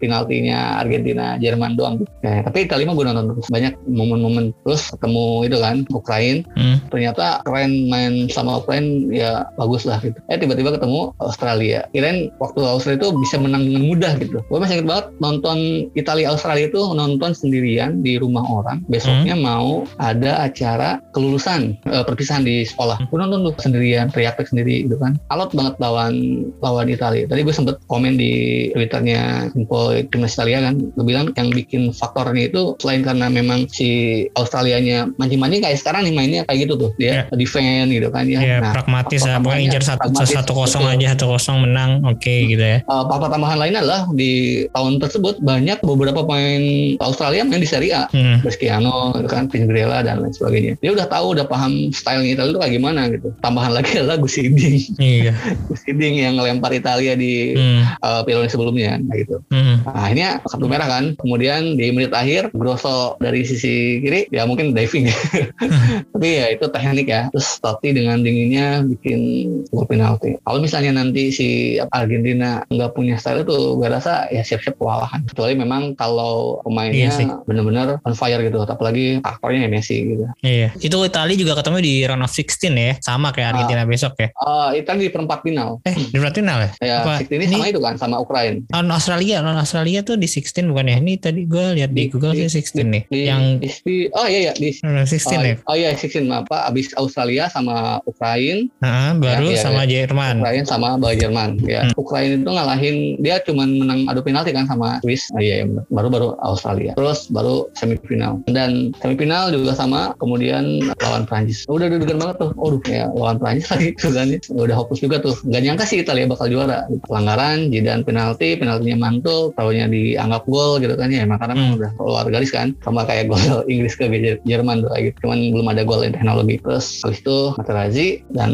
Speaker 1: penaltinya Argentina, Jerman doang. tuh. Ya, tapi Italia mah gue nonton terus banyak momen-momen terus ketemu itu kan Ukraina
Speaker 2: hmm.
Speaker 1: ternyata keren main sama Ukraina ya bagus lah gitu. Eh tiba-tiba ketemu Australia. Kirain waktu Australia itu bisa menang dengan mudah gitu. Gue masih ingat banget nonton Italia Australia itu nonton sendirian di rumah orang. Besoknya mau ada acara kelulusan eh, perpisahan di sekolah. Gue nonton tuh sendirian, teriak sendiri gitu kan. Alot banget lawan lawan Italia. Tadi gue sempet komen di twitternya info timnas Italia kan. Gue bilang yang bikin faktornya itu selain karena memang si Australianya mancing-mancing kayak sekarang nih mainnya kayak gitu tuh dia defend gitu kan ya.
Speaker 2: Ya,
Speaker 1: Nah,
Speaker 2: pragmatis incer
Speaker 1: tambahannya
Speaker 2: satu satu kosong aja satu kosong menang, oke gitu ya.
Speaker 1: Uh, faktor tambahan lainnya adalah di tahun tersebut banyak beberapa pemain Australia main di Serie A.
Speaker 2: Hmm.
Speaker 1: Bresciano, gitu kan, Pingrella dan lain sebagainya. Dia udah tahu, udah paham stylenya Italia itu kayak gimana gitu. Tambahan lagi adalah Gus Hiddink.
Speaker 2: Iya. [LAUGHS]
Speaker 1: Gus yang ngelempar Italia di
Speaker 2: Hmm.
Speaker 1: uh, sebelumnya gitu.
Speaker 2: Hmm.
Speaker 1: Nah, akhirnya kartu merah kan. Kemudian di menit akhir Grosso dari sisi kiri ya mungkin diving. [LAUGHS] Tapi ya itu teknik ya. Terus Totti dengan dinginnya bikin gol penalti. Kalau misalnya nanti si Argentina nggak punya style itu gue rasa ya siap-siap kewalahan. Kecuali memang kalau pemainnya
Speaker 2: Iya
Speaker 1: bener-bener on fire gitu. Apalagi aktornya ya Messi gitu.
Speaker 2: Iya. Itu Italia juga ketemu di round of 16 ya, sama kayak Argentina besok ya.
Speaker 1: Eh Italia di perempat final.
Speaker 2: Eh, di round final ya?
Speaker 1: Ya,
Speaker 2: Apa?
Speaker 1: 16 ini
Speaker 2: Ini-
Speaker 1: sama itu kan, sama Ukraina.
Speaker 2: Oh, Australia, lawan Australia tuh di 16 bukan ya? Ini tadi gue lihat di,
Speaker 1: Di-
Speaker 2: Google
Speaker 1: di-
Speaker 2: sih 16 nih.
Speaker 1: di,
Speaker 2: yang
Speaker 1: di, di- oh iya iya di
Speaker 2: 16
Speaker 1: oh,
Speaker 2: ya.
Speaker 1: oh iya 16 apa abis Australia sama Ukraina
Speaker 2: Nah, baru
Speaker 1: iya,
Speaker 2: sama Jerman.
Speaker 1: Ukraina sama Bal Jerman ya.
Speaker 2: Hmm.
Speaker 1: Ukraina itu ngalahin dia cuman menang adu penalti kan sama Swiss. Oh, iya iya, baru baru Australia. Terus baru semifinal. Dan semifinal juga sama kemudian lawan Prancis udah deg-degan banget tuh. Aduh ya lawan Prancis [LAUGHS] lagi sebenarnya udah hopeless juga tuh. Gak nyangka sih Italia bakal juara. Pelanggaran jidan penalti penaltinya mantul tahunya dianggap gol gitu kan ya emang karena memang
Speaker 2: Hmm.
Speaker 1: udah keluar garis kan sama kayak gol [LAUGHS] Inggris ke Jerman tuh gitu cuman belum ada gol teknologi terus habis itu Materazzi dan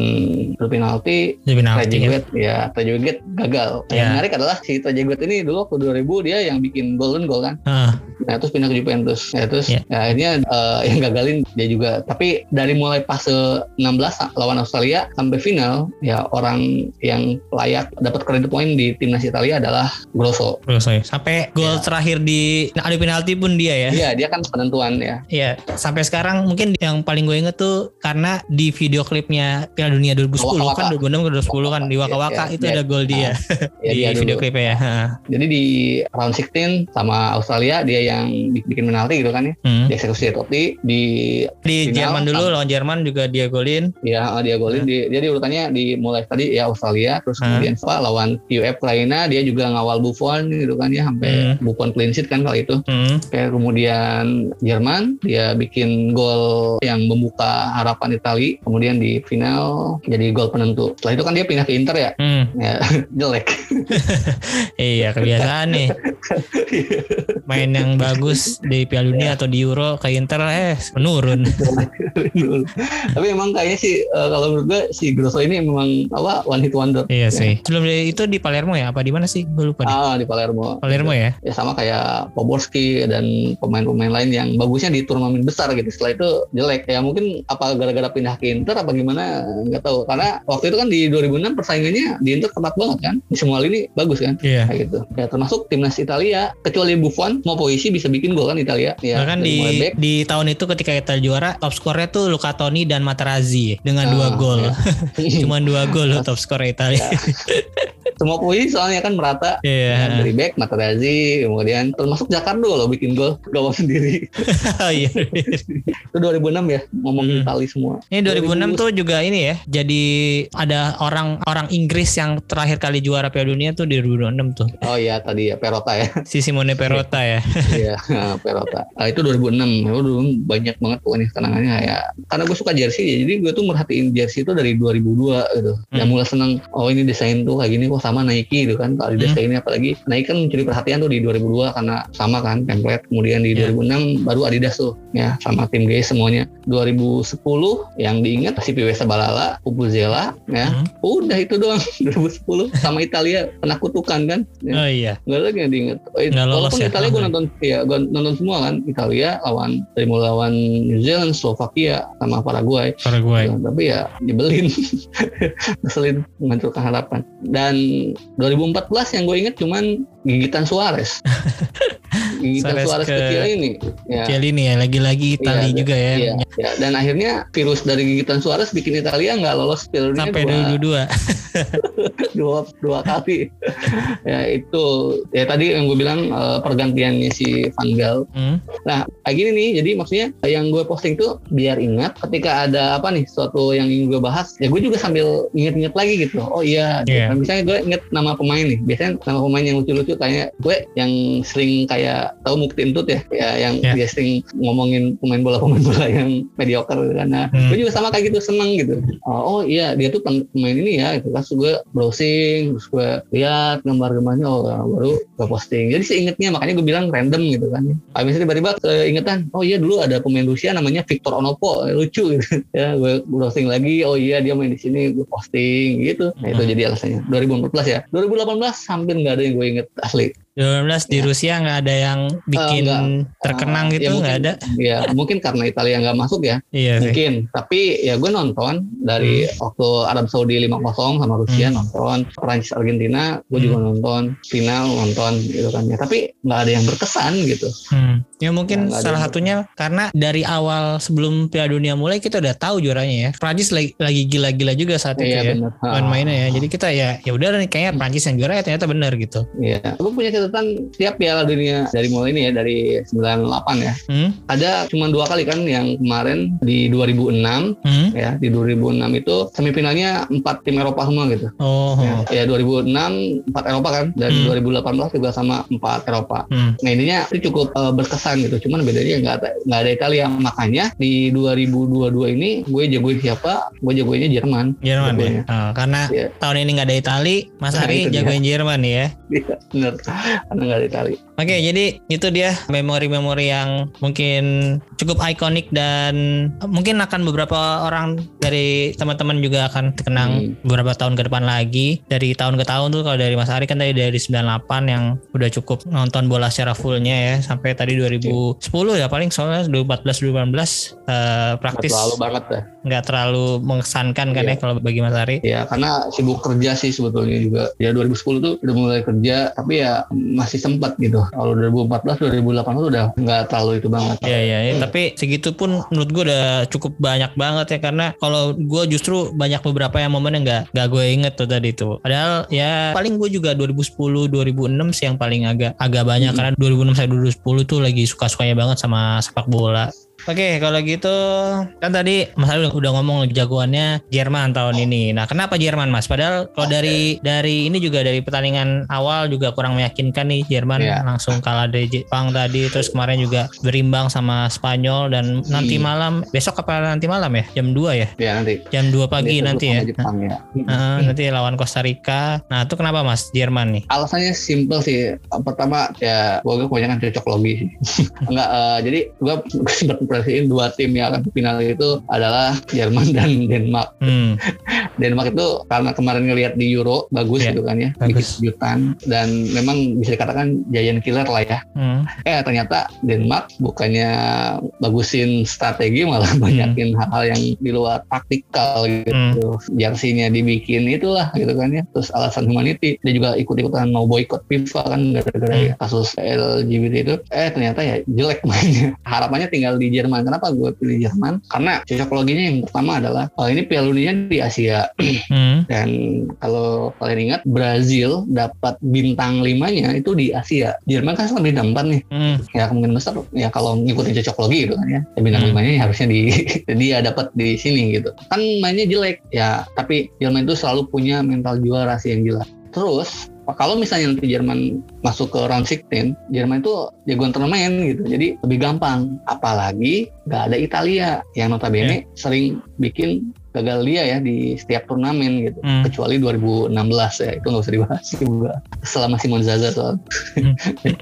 Speaker 1: adu penalti
Speaker 2: penalti ya.
Speaker 1: Trezeguet ya Trezeguet gagal.
Speaker 2: Ya.
Speaker 1: Yang menarik adalah si Trezeguet ini dulu waktu 2000 dia yang bikin golden goal kan.
Speaker 2: Ah,
Speaker 1: Nah terus pindah ke Juventus. Ya terus
Speaker 2: Ya.
Speaker 1: ya, akhirnya eh, yang gagalin dia juga. Tapi dari mulai fase 16 lawan Australia sampai final ya orang yang layak dapat kredit poin di timnas Italia adalah Grosso.
Speaker 2: Terus ya. Sampai gol
Speaker 1: Ya.
Speaker 2: terakhir di adu penalti pun dia ya.
Speaker 1: Iya dia kan penentuan ya.
Speaker 2: Iya, sampai sekarang mungkin yang paling gue inget tuh karena di video klipnya Piala Dunia 2010
Speaker 1: Waka
Speaker 2: kan
Speaker 1: Waka.
Speaker 2: 2006 ke 2010 kan di Waka Waka
Speaker 1: Iya,
Speaker 2: itu
Speaker 1: iya.
Speaker 2: ada gol dia [LAUGHS]
Speaker 1: Ya,
Speaker 2: di
Speaker 1: dia
Speaker 2: video
Speaker 1: dulu.
Speaker 2: klipnya ya. Ha.
Speaker 1: Jadi di round 16 sama Australia dia yang bikin penalti gitu kan ya.
Speaker 2: Hmm.
Speaker 1: Dieksekusi Totti di
Speaker 2: Di
Speaker 1: Final
Speaker 2: Jerman dulu
Speaker 1: sama-
Speaker 2: lawan Jerman juga dia golin.
Speaker 1: Ya, dia golin di dia di urutannya di mulai tadi ya Australia terus
Speaker 2: Hmm.
Speaker 1: kemudian apa lawan UF Ukraina dia juga ngawal Buffon gitu kan ya sampai Buffon clean sheet kan kali itu.
Speaker 2: Hmm.
Speaker 1: Kayak kemudian Jerman dia bikin gol yang membuka harapan Itali. Kemudian di final jadi gol penentu. Setelah itu kan dia pindah ke Inter ya.
Speaker 2: Hmm.
Speaker 1: Ya, [LAUGHS] jelek. [LAUGHS]
Speaker 2: Iya kebiasaan nih. Main yang bagus di Piala Dunia atau di Euro ke Inter eh menurun. [LAUGHS]
Speaker 1: Tapi emang kayaknya sih eh, kalau menurut gue si Grosso ini memang apa one hit wonder.
Speaker 2: Iya sih. Sebelum dari itu di Palermo ya apa di mana sih? Gue lupa deh.
Speaker 1: Ah di Palermo.
Speaker 2: Palermo ya.
Speaker 1: ya sama kayak Poborski dan pemain-pemain lain yang bagusnya di turnamen besar gitu setelah itu jelek ya mungkin apa gara-gara pindah ke Inter apa gimana nggak tahu karena waktu itu kan di 2006 persaingannya di Inter ketat banget kan di semua lini bagus kan
Speaker 2: Iya.
Speaker 1: kayak gitu ya termasuk timnas Italia kecuali Buffon mau posisi bisa bikin gol kan Italia ya
Speaker 2: Bahkan di di tahun itu ketika kita juara top skornya tuh Luca Toni dan Materazzi dengan dua
Speaker 1: Ah,
Speaker 2: gol.
Speaker 1: ya. [LAUGHS]
Speaker 2: Cuman dua gol loh top skor Italia. [LAUGHS]
Speaker 1: semua posisi soalnya kan merata
Speaker 2: Iya.
Speaker 1: Ya, dari back Materazzi kemudian termasuk Jakarta loh bikin gol gawang sendiri
Speaker 2: Oh [LAUGHS] iya.
Speaker 1: itu 2006 ya ngomongin
Speaker 2: Hmm.
Speaker 1: Itali semua
Speaker 2: Ini 2006 tuh juga ini ya. Jadi ada orang orang Inggris yang terakhir kali juara Piala Dunia tuh di 2006 tuh.
Speaker 1: oh iya tadi ya Perota ya
Speaker 2: Si Simone Perota ya. [LAUGHS]
Speaker 1: Iya, Perota. Nah, itu 2006. Ya, dulu banyak banget pokoknya kenangannya ya. Karena gue suka jersey ya, jadi gue tuh merhatiin jersey itu dari 2002 gitu. Ya
Speaker 2: Hmm.
Speaker 1: mulai seneng, oh ini desain tuh kayak gini kok sama Nike gitu kan. Kalau
Speaker 2: Hmm.
Speaker 1: desain ini apalagi Nike kan mencuri perhatian tuh di 2002 karena sama kan template. Kemudian di
Speaker 2: Ya.
Speaker 1: 2006 baru Adidas tuh ya sama tim GS semuanya. 2010 yang diingat si PW Sabalala, Pupuzela ya.
Speaker 2: Hmm.
Speaker 1: Udah itu doang [LAUGHS] 2010 sama Italia kena kutukan kan. Ya.
Speaker 2: Oh iya.
Speaker 1: Nggak lagi yang diinget. Oh,
Speaker 2: Nggak lolos
Speaker 1: Walaupun
Speaker 2: ya,
Speaker 1: Italia gue
Speaker 2: aman.
Speaker 1: nonton, ya gue nonton semua kan. Italia lawan dari mulai lawan New Zealand, Slovakia, sama Paraguay.
Speaker 2: Paraguay.
Speaker 1: Ya, tapi ya nyebelin, [LAUGHS] ngeselin, menghancurkan harapan. Dan 2014 yang gue inget cuman gigitan Suarez. [LAUGHS] gigitan
Speaker 2: Suarez
Speaker 1: Suarez,
Speaker 2: ke-
Speaker 1: kecil ini. Ya.
Speaker 2: Kecil ini ya lagi-lagi Itali
Speaker 1: Iya,
Speaker 2: juga ya.
Speaker 1: Iya, ya. Dan akhirnya virus dari gigitan Suarez bikin Italia nggak lolos Piala Dunia
Speaker 2: Sampai
Speaker 1: dua,
Speaker 2: 2022. [LAUGHS] [LAUGHS]
Speaker 1: dua, dua kali. ya itu ya tadi yang gue bilang eh, pergantiannya si Van Gaal
Speaker 2: Hmm.
Speaker 1: Nah, kayak gini nih, jadi maksudnya yang gue posting tuh biar ingat ketika ada apa nih, suatu yang ingin gue bahas, ya gue juga sambil inget-inget lagi gitu. Oh iya. Nah, misalnya gue inget nama pemain nih, biasanya nama pemain yang lucu-lucu kayak gue yang sering kayak tahu Mukti Entut ya, ya yang
Speaker 2: Iya.
Speaker 1: dia sering ngomongin pemain bola pemain bola yang mediocre gitu kan. Nah,
Speaker 2: Hmm.
Speaker 1: gue juga sama kayak gitu seneng gitu. Oh, oh iya, dia tuh pem- pemain ini ya, itu terus gue browsing, terus gue lihat gambar-gambarnya, oh baru gue posting. Jadi seingetnya makanya gue bilang random gitu kan. Habis itu tiba-tiba keingetan, oh iya dulu ada pemain Rusia namanya Victor Onopo, lucu gitu. [LAUGHS] ya gue browsing lagi, oh iya dia main di sini, gue posting gitu. Nah itu
Speaker 2: Hmm.
Speaker 1: jadi alasannya. 2014 ya. 2018 hampir nggak ada yang gue inget athlete
Speaker 2: 2019 di
Speaker 1: Ya.
Speaker 2: Rusia nggak ada yang bikin
Speaker 1: enggak.
Speaker 2: terkenang
Speaker 1: Ah,
Speaker 2: gitu
Speaker 1: ya
Speaker 2: nggak
Speaker 1: mungkin-
Speaker 2: ada.
Speaker 1: Ya mungkin karena Italia nggak masuk ya,
Speaker 2: Iya sih.
Speaker 1: mungkin. Tapi ya gue nonton dari waktu Arab Saudi 5-0 sama Rusia
Speaker 2: Hmm.
Speaker 1: nonton, Prancis Argentina gue juga nonton, final nonton gitu kan ya. Tapi nggak ada yang berkesan gitu.
Speaker 2: Hmm. Ya mungkin
Speaker 1: ada
Speaker 2: salah satunya karena dari awal sebelum Piala Dunia mulai kita udah tahu juaranya ya. Prancis lagi, lagi gila-gila juga saat itu
Speaker 1: Iya
Speaker 2: ya.
Speaker 1: benar.
Speaker 2: Main-mainnya ya. Jadi kita ya ya udah nih kayaknya Prancis yang juara ya ternyata benar gitu.
Speaker 1: Iya, gue punya catatan setiap Piala Dunia dari mulai ini ya dari 98 ya.
Speaker 2: Hmm?
Speaker 1: Ada cuma dua kali kan yang kemarin di 2006
Speaker 2: Hmm?
Speaker 1: ya di 2006 itu semifinalnya empat tim Eropa semua gitu.
Speaker 2: Oh.
Speaker 1: Ya, ya 2006 empat Eropa kan dan
Speaker 2: Hmm.
Speaker 1: 2018 juga sama empat Eropa.
Speaker 2: Hmm.
Speaker 1: Nah intinya itu cukup eh, berkesan gitu. Cuman bedanya nggak ada nggak ada Italia. Makanya di 2022 ini gue jagoin siapa? Gue jagoinnya Jerman.
Speaker 2: Jerman ya. Oh, karena
Speaker 1: Iya.
Speaker 2: tahun ini nggak ada Itali, Mas
Speaker 1: Nah,
Speaker 2: Ari
Speaker 1: itu dia.
Speaker 2: jagoin Jerman nih ya.
Speaker 1: Iya bener. Karena nggak ada Italia.
Speaker 2: Oke, jadi itu dia memori-memori yang mungkin cukup ikonik dan mungkin akan beberapa orang dari teman-teman juga akan terkenang
Speaker 1: Hmm.
Speaker 2: beberapa tahun ke depan lagi. Dari tahun ke tahun tuh kalau dari Mas Ari kan tadi dari 98 yang udah cukup nonton bola secara fullnya ya sampai tadi 2010 ya paling soalnya 2014 2018 eh, praktis
Speaker 1: Terlalu banget dah.
Speaker 2: nggak terlalu mengesankan kan
Speaker 1: Iya.
Speaker 2: ya kalau bagi Mas Ari.
Speaker 1: Ya karena sibuk kerja sih sebetulnya juga. Ya 2010 tuh udah mulai kerja tapi ya masih sempat gitu. Kalau 2014 2018 tuh udah nggak terlalu itu banget.
Speaker 2: Iya iya, ya. tapi segitu pun menurut gue udah cukup banyak banget ya karena kalau gue justru banyak beberapa yang momen yang nggak nggak gue inget tuh tadi tuh. Padahal ya paling gue juga 2010 2006 sih yang paling agak agak banyak
Speaker 1: Hmm.
Speaker 2: karena 2006 sampai 2010 tuh lagi suka sukanya banget sama sepak bola. Oke, kalau gitu kan tadi Mas Ali udah, ngomong jagoannya Jerman tahun ini. Nah, kenapa Jerman, Mas? Padahal kalau dari dari ini juga dari pertandingan awal juga kurang meyakinkan nih Jerman
Speaker 1: Iya.
Speaker 2: langsung kalah dari Jepang tadi, terus kemarin juga berimbang sama Spanyol dan nanti
Speaker 1: Hmm.
Speaker 2: malam besok apa nanti malam ya? Jam 2 ya?
Speaker 1: Ya nanti.
Speaker 2: Jam 2 pagi
Speaker 1: Besok
Speaker 2: nanti ya.
Speaker 1: Jepang ya.
Speaker 2: Heeh, nanti lawan Costa Rica. Nah, itu kenapa Mas Jerman nih?
Speaker 1: Alasannya simple sih. Pertama ya gue kebanyakan cocok logi sih. [LAUGHS] Enggak, eh, jadi gue [LAUGHS] sempat memprediksiin dua tim yang akan ke final itu adalah Jerman dan Denmark.
Speaker 2: Hmm. [LAUGHS]
Speaker 1: Denmark itu karena kemarin ngelihat di Euro bagus
Speaker 2: Iya,
Speaker 1: gitu kan ya, bikin
Speaker 2: bagus.
Speaker 1: kejutan dan memang bisa dikatakan giant killer lah ya.
Speaker 2: Hmm.
Speaker 1: Eh ternyata Denmark bukannya bagusin strategi malah
Speaker 2: Hmm.
Speaker 1: banyakin hal-hal yang di luar taktikal gitu. Jersinya dibikin itulah gitu kan ya. Terus alasan humanity dia juga ikut-ikutan mau boykot FIFA kan gara-gara
Speaker 2: Hmm.
Speaker 1: ya kasus LGBT itu. Eh ternyata ya jelek [LAUGHS] mainnya. Harapannya tinggal di Jerman. Kenapa gue pilih Jerman? Karena cocok loginya yang pertama adalah oh, ini Piala Dunia di Asia
Speaker 2: Hmm. [CLEARS THROAT]
Speaker 1: dan kalau kalian ingat Brazil dapat bintang limanya itu di Asia. Jerman kan sekarang bintang 4 nih.
Speaker 2: Hmm.
Speaker 1: ya kemungkinan besar ya kalau ngikutin cocok logi gitu kan ya, ya bintang
Speaker 2: Hmm.
Speaker 1: limanya ya harusnya di [LAUGHS] dia dapat di sini gitu. Kan mainnya jelek. Ya tapi Jerman itu selalu punya mental juara sih yang jelas. Terus kalau misalnya nanti Jerman masuk ke round 16 Jerman itu jagoan turnamen gitu. Jadi lebih gampang. Apalagi nggak ada Italia. Yang notabene sering bikin gagal dia ya di setiap turnamen gitu.
Speaker 2: Hmm.
Speaker 1: kecuali 2016 ya itu nggak usah dibahas juga. Selama Simon Zaza soal.
Speaker 2: Hmm.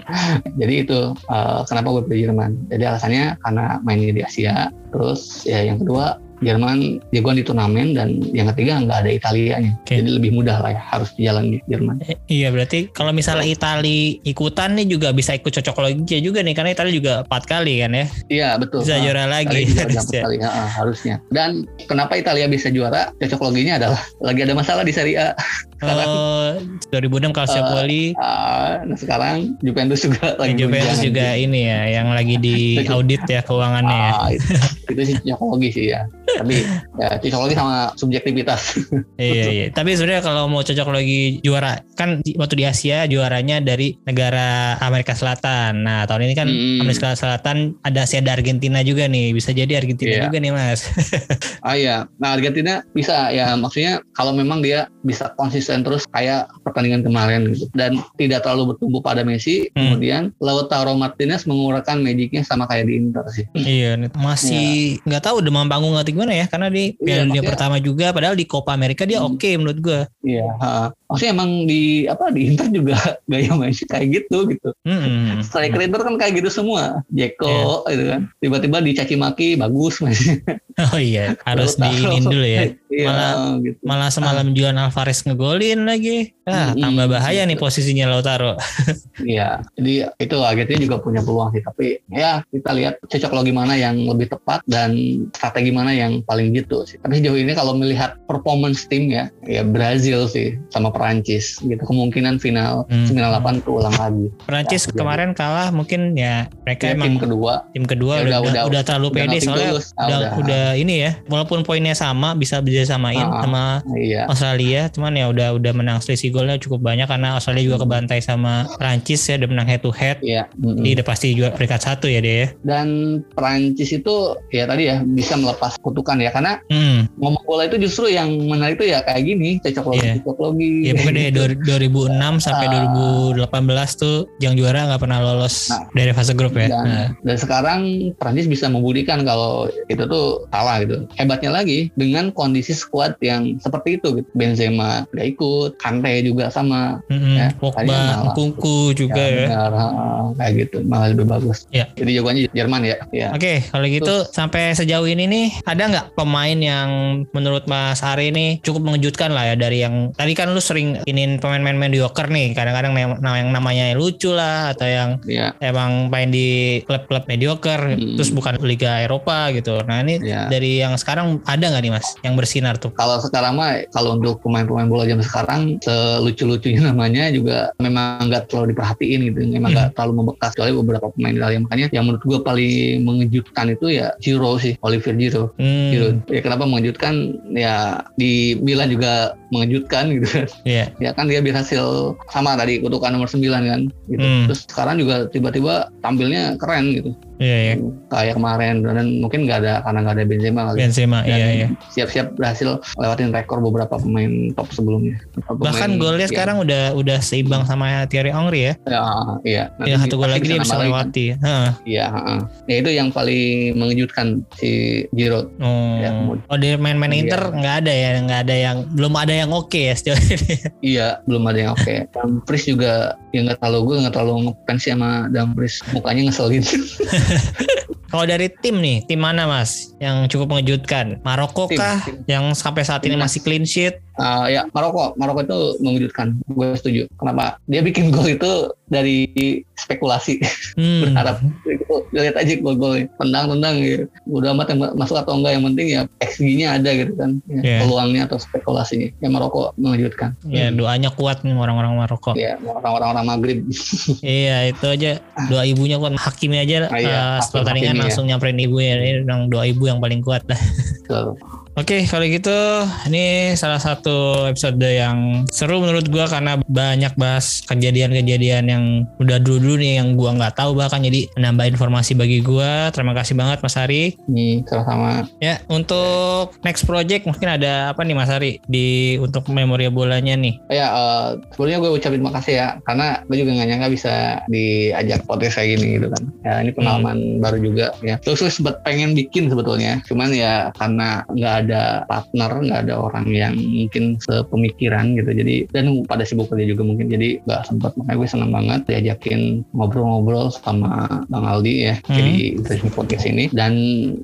Speaker 2: [LAUGHS]
Speaker 1: jadi itu uh, kenapa gue pilih Jerman? Jadi alasannya karena mainnya di Asia. Terus ya yang kedua Jerman jagoan di turnamen dan yang ketiga nggak ada Italianya.
Speaker 2: Oke.
Speaker 1: jadi lebih mudah lah ya harus jalan di Jerman.
Speaker 2: Eh, Iya berarti kalau misalnya Itali ikutan nih juga bisa ikut cocok logi juga nih karena Itali juga empat kali kan ya?
Speaker 1: Iya betul.
Speaker 2: Bisa
Speaker 1: Ah,
Speaker 2: juara lagi. harusnya.
Speaker 1: kali, ha, harusnya. Dan kenapa Italia bisa juara? Cocok loginya adalah lagi ada masalah di Serie A. Sekarang
Speaker 2: Oh 2006 Calciopoli
Speaker 1: Ah, nah sekarang Juventus juga lagi
Speaker 2: Juventus juga ini ya yang lagi di [LAUGHS] audit ya keuangannya ya.
Speaker 1: Ah, itu, [LAUGHS] itu sih cocokologi sih ya. Tapi ya cocokologi sama subjektivitas. [LAUGHS]
Speaker 2: Iya iya. Tapi sebenarnya kalau mau cocok lagi juara kan waktu di Asia juaranya dari negara Amerika Selatan. Nah tahun ini kan
Speaker 1: Mm.
Speaker 2: Amerika Selatan ada si ada Argentina juga nih. Bisa jadi Argentina
Speaker 1: Iya.
Speaker 2: juga nih mas. [LAUGHS]
Speaker 1: ah iya. Nah Argentina bisa ya maksudnya kalau memang dia bisa konsisten terus kayak pertandingan kemarin gitu dan tidak terlalu bertumbuh pada Messi.
Speaker 2: Hmm.
Speaker 1: Kemudian Lautaro Martinez mengurangkan magicnya sama kayak di Inter sih.
Speaker 2: iya. Masih nggak tahu demam panggung atau gimana ya karena di
Speaker 1: Iya,
Speaker 2: Piala Dunia pertama juga. Padahal di Copa America dia
Speaker 1: Hmm.
Speaker 2: oke menurut gue.
Speaker 1: Iya. Maksudnya emang di apa di Inter juga [LAUGHS] gaya mainnya kayak gitu gitu.
Speaker 2: Hmm.
Speaker 1: Striker Inter kan kayak gitu semua. Jeko
Speaker 2: Iya.
Speaker 1: gitu kan. Tiba-tiba dicaci maki bagus mainnya. [LAUGHS]
Speaker 2: Oh iya harus diinin dulu ya. [LAUGHS]
Speaker 1: Iya,
Speaker 2: Malah-
Speaker 1: gitu.
Speaker 2: Malah semalam Juan Alvarez ngegolin lagi. Ah,
Speaker 1: Mm-mm.
Speaker 2: tambah bahaya nih posisinya Lautaro.
Speaker 1: Iya, jadi itu Argentina juga punya peluang sih. Tapi ya kita lihat cocok logi mana yang lebih tepat dan strategi mana yang paling gitu sih. Tapi sejauh ini kalau melihat performance tim ya, ya Brazil sih sama Perancis gitu. Kemungkinan final
Speaker 2: Hmm.
Speaker 1: 98 keulang lagi.
Speaker 2: Perancis
Speaker 1: Ya,
Speaker 2: kemarin kalah mungkin ya mereka
Speaker 1: Ya,
Speaker 2: emang
Speaker 1: tim kedua
Speaker 2: tim kedua
Speaker 1: Ya,
Speaker 2: udah,
Speaker 1: udah-
Speaker 2: udah,
Speaker 1: udah-
Speaker 2: terlalu
Speaker 1: udah
Speaker 2: pede soalnya
Speaker 1: tulus. Ah,
Speaker 2: udah,
Speaker 1: udah.
Speaker 2: udah ini ya walaupun poinnya sama bisa bisa samain
Speaker 1: Ah, ah.
Speaker 2: sama
Speaker 1: iya.
Speaker 2: Australia cuman ya udah udah menang selisih golnya cukup banyak karena Australia juga
Speaker 1: Hmm.
Speaker 2: kebantai sama Perancis ya udah menang head to head
Speaker 1: Iya. mm-mm.
Speaker 2: jadi udah pasti juga peringkat satu ya dia ya
Speaker 1: Dan Perancis itu ya tadi ya bisa melepas kutukan ya karena
Speaker 2: hmm.
Speaker 1: ngomong bola itu justru yang menarik itu ya kayak gini cocok logi
Speaker 2: Iya.
Speaker 1: cocok logi.
Speaker 2: ya pokoknya dari dua- 2006 sampai
Speaker 1: Ah.
Speaker 2: 2018 tuh yang juara nggak pernah lolos
Speaker 1: Nah.
Speaker 2: dari fase grup ya
Speaker 1: dan,
Speaker 2: Nah.
Speaker 1: dan sekarang Prancis bisa membuktikan kalau itu tuh salah gitu. Hebatnya lagi dengan kondisi squad yang seperti itu gitu. Benzema gak ikut, Kante juga sama. Ya,
Speaker 2: Pogba,
Speaker 1: tadinya malah.
Speaker 2: Kunku juga ya.
Speaker 1: benar, ah, kayak gitu malah lebih bagus.
Speaker 2: Ya.
Speaker 1: Jadi jagoannya Jerman ya. Ya.
Speaker 2: Oke, kalau gitu sampai sejauh ini nih ada nggak pemain yang menurut Mas Ari ini cukup mengejutkan lah ya dari yang tadi kan lu sering inin pemain-pemain mediocre nih, kadang-kadang yang, yang namanya lucu lah atau yang
Speaker 1: Ya.
Speaker 2: emang main di klub-klub mediocre
Speaker 1: Hmm.
Speaker 2: terus bukan Liga Eropa gitu. Nah ini
Speaker 1: Ya.
Speaker 2: dari yang sekarang ada nggak nih Mas yang bersinar tuh?
Speaker 1: Kalau sekarang mah kalau untuk pemain-pemain bola zaman sekarang selucu-lucunya [LAUGHS] namanya juga memang nggak terlalu diperhatiin gitu, memang
Speaker 2: Hmm.
Speaker 1: nggak terlalu membekas kecuali beberapa pemain Italia makanya yang menurut gue paling mengejutkan itu ya Giro sih, Olivier Giro.
Speaker 2: Hmm,
Speaker 1: Giro. Ya kenapa mengejutkan? Ya di Milan juga mengejutkan gitu kan.
Speaker 2: Iya. [LAUGHS]
Speaker 1: Ya kan dia berhasil sama tadi kutukan nomor 9 kan gitu.
Speaker 2: Hmm.
Speaker 1: Terus sekarang juga tiba-tiba tampilnya keren gitu.
Speaker 2: Iya, iya.
Speaker 1: Kayak kemarin dan mungkin nggak ada karena nggak ada Benzema kali.
Speaker 2: Benzema,
Speaker 1: Dan
Speaker 2: iya iya.
Speaker 1: siap-siap berhasil lewatin rekor beberapa pemain top sebelumnya.
Speaker 2: Bahkan
Speaker 1: Pemain-
Speaker 2: golnya
Speaker 1: ya,
Speaker 2: sekarang udah udah seimbang sama Thierry Henry ya.
Speaker 1: Ya, iya. Nanti
Speaker 2: Yang satu gol lagi dia bisa lewati. Heeh.
Speaker 1: Iya, heeh. Ya itu yang paling mengejutkan si Giroud.
Speaker 2: Oh,
Speaker 1: Ya,
Speaker 2: oh dari main-main
Speaker 1: Iya.
Speaker 2: Inter nggak ada ya, nggak ada yang belum ada yang oke ya sejauh ini. [LAUGHS]
Speaker 1: Iya, belum ada yang oke. Dumfries juga ya nggak terlalu gue nggak terlalu ngefans sama Dumfries. Mukanya ngeselin. [LAUGHS] [LAUGHS]
Speaker 2: Kalau dari tim nih, tim mana mas yang cukup mengejutkan? Maroko kah
Speaker 1: tim.
Speaker 2: yang sampai saat ini masih clean sheet?
Speaker 1: Ah, ya Maroko, Maroko itu mengejutkan. Gue setuju. Kenapa? Dia bikin gol itu dari spekulasi.
Speaker 2: Hmm.
Speaker 1: Berharap. Lihat aja gol-golnya. Tendang-tendang gitu. Udah amat yang masuk atau enggak. Yang penting ya XG-nya ada gitu kan. Ya,
Speaker 2: Iya.
Speaker 1: Peluangnya atau spekulasinya. Ya Maroko mengejutkan.
Speaker 2: Ya doanya kuat nih orang-orang Maroko.
Speaker 1: Ya, orang-orang Maghrib. [LAUGHS]
Speaker 2: Iya itu aja doa ibunya kuat. Hakimi aja
Speaker 1: Ah, iya,
Speaker 2: eh, setelah tandingan
Speaker 1: Hakimi, ya.
Speaker 2: langsung nyamperin ibunya. Ini bilang doa ibu yang paling kuat [LAUGHS] dah. Oke, kalau gitu ini salah satu episode yang seru menurut gua karena banyak bahas kejadian-kejadian yang udah dulu-dulu nih yang gua nggak tahu bahkan jadi menambah informasi bagi gua. Terima kasih banget Mas Ari.
Speaker 1: Ini sama-sama.
Speaker 2: Ya, untuk next project mungkin ada apa nih Mas Ari di untuk memori bolanya nih?
Speaker 1: Ya, eh, sebelumnya gue ucapin makasih ya, karena gue juga nggak nyangka bisa diajak podcast kayak gini gitu kan. Ya, ini pengalaman baru juga ya. Terus gue sempat pengen bikin sebetulnya, cuman ya karena nggak ada partner, nggak ada orang yang mungkin sepemikiran gitu. Jadi dan pada sibuk kerja juga mungkin, jadi nggak sempat. Makanya gue senang banget diajakin ngobrol-ngobrol sama Bang Aldi ya,
Speaker 2: Hmm.
Speaker 1: jadi Interesting Podcast ini. Dan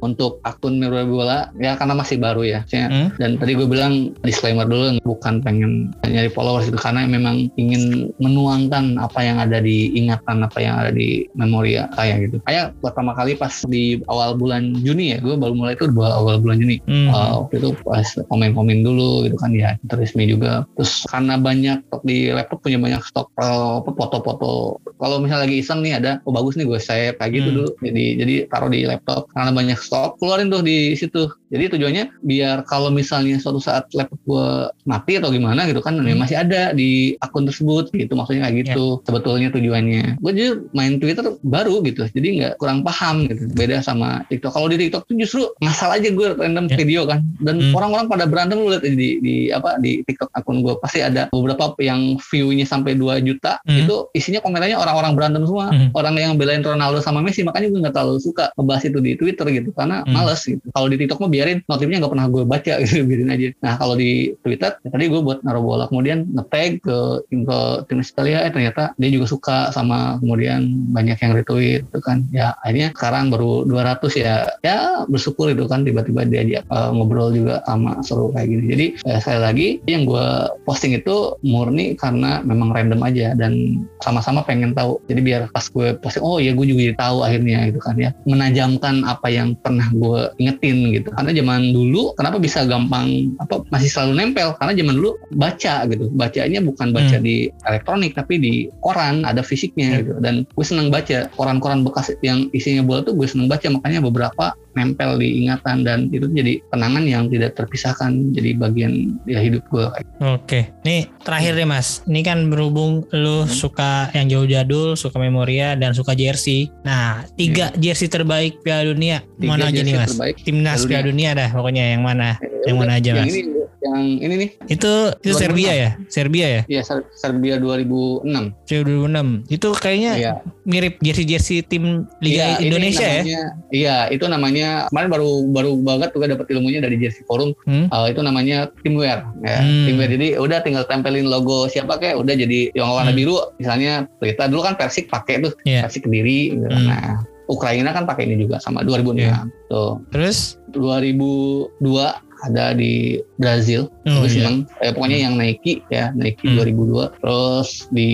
Speaker 1: untuk akun Mirror Bola, ya karena masih baru ya,
Speaker 2: Hmm?
Speaker 1: dan tadi gue bilang disclaimer dulu bukan pengen nyari followers itu karena memang ingin menuangkan apa yang ada di ingatan apa yang ada di memori ya saya gitu kayak pertama kali pas di awal bulan Juni ya gue baru mulai itu awal bulan Juni
Speaker 2: Hmm.
Speaker 1: Uh, waktu itu pas komen-komen dulu gitu kan ya resmi juga. Terus karena banyak di laptop punya banyak stok uh, apa, foto-foto. Kalau misalnya lagi iseng nih ada oh bagus nih gue save kayak gitu
Speaker 2: Hmm.
Speaker 1: dulu. Jadi jadi taruh di laptop. Karena banyak stok keluarin tuh di situ. Jadi tujuannya biar kalau misalnya suatu saat laptop gue mati atau gimana gitu kan ya
Speaker 2: Hmm.
Speaker 1: masih ada di akun tersebut gitu maksudnya kayak gitu sebetulnya tujuannya. Gue juga main Twitter baru gitu jadi nggak kurang paham gitu. Beda sama TikTok. Kalau di TikTok tuh justru ngasal aja gue random
Speaker 2: Ya.
Speaker 1: video kan dan
Speaker 2: Hmm.
Speaker 1: orang-orang pada berantem lu lihat di, di apa di TikTok akun gue pasti ada beberapa yang view-nya sampai 2 juta
Speaker 2: Hmm.
Speaker 1: itu isinya komentarnya orang-orang berantem semua
Speaker 2: Hmm.
Speaker 1: orang yang belain Ronaldo sama Messi makanya gue nggak terlalu suka ngebahas itu di Twitter gitu karena
Speaker 2: Hmm.
Speaker 1: males gitu kalau di TikTok mah biarin notifnya nggak pernah gue baca [LAUGHS] gitu biarin aja nah kalau di Twitter ya tadi gue buat naruh bola kemudian nge-tag ke info timnas Italia eh ternyata dia juga suka sama kemudian banyak yang retweet itu kan ya akhirnya sekarang baru 200 ya ya bersyukur itu kan tiba-tiba diajak eh, ngobrol ngobrol juga sama seru kayak gini. Jadi eh, sekali lagi yang gue posting itu murni karena memang random aja dan sama-sama pengen tahu. Jadi biar pas gue posting, oh ya gue juga jadi tahu akhirnya gitu kan ya. Menajamkan apa yang pernah gue ingetin gitu. Karena zaman dulu kenapa bisa gampang apa masih selalu nempel karena zaman dulu baca gitu. Bacanya bukan baca
Speaker 2: Hmm.
Speaker 1: di elektronik tapi di koran ada fisiknya
Speaker 2: Hmm.
Speaker 1: gitu. Dan gue seneng baca koran-koran bekas yang isinya bola tuh gue seneng baca makanya beberapa nempel di ingatan dan itu jadi kenangan yang tidak terpisahkan jadi bagian ya hidup gue
Speaker 2: Oke, nih terakhir deh mas. Ini kan berhubung lu
Speaker 1: Hmm.
Speaker 2: suka yang jauh jadul, suka memoria dan suka jersey. Nah, tiga jersey terbaik Piala Dunia
Speaker 1: Tiga
Speaker 2: mana aja nih mas?
Speaker 1: terbaik
Speaker 2: Timnas
Speaker 1: Piala
Speaker 2: Piala Dunia dah pokoknya yang mana? Yang mana aja,
Speaker 1: yang
Speaker 2: Mas?
Speaker 1: ini yang ini nih
Speaker 2: Itu itu
Speaker 1: 2006.
Speaker 2: Serbia ya? Serbia ya?
Speaker 1: ya Ser- Serbia 2006
Speaker 2: 2006. Itu kayaknya
Speaker 1: Iya.
Speaker 2: mirip jersey-jersey tim Liga
Speaker 1: Iya,
Speaker 2: Indonesia ya?
Speaker 1: namanya, Iya, itu namanya kemarin baru baru banget juga dapat ilmunya dari Jersey Forum.
Speaker 2: Hmm?
Speaker 1: Uh, itu namanya teamwear, ya.
Speaker 2: Hmm.
Speaker 1: Teamwear. Jadi udah tinggal tempelin logo siapa kayak udah jadi yang warna
Speaker 2: Hmm.
Speaker 1: biru. Misalnya Pelita dulu kan Persik pakai tuh,
Speaker 2: Iya.
Speaker 1: Persik Kediri. gitu.
Speaker 2: Hmm.
Speaker 1: Nah, Ukraina kan pakai ini juga sama 2006.
Speaker 2: Iya.
Speaker 1: Tuh.
Speaker 2: Terus?
Speaker 1: 2002 ada di Brazil.
Speaker 2: Oh, iya.
Speaker 1: seneng. Eh, pokoknya yang Nike ya, Nike
Speaker 2: Hmm.
Speaker 1: 2002. Terus di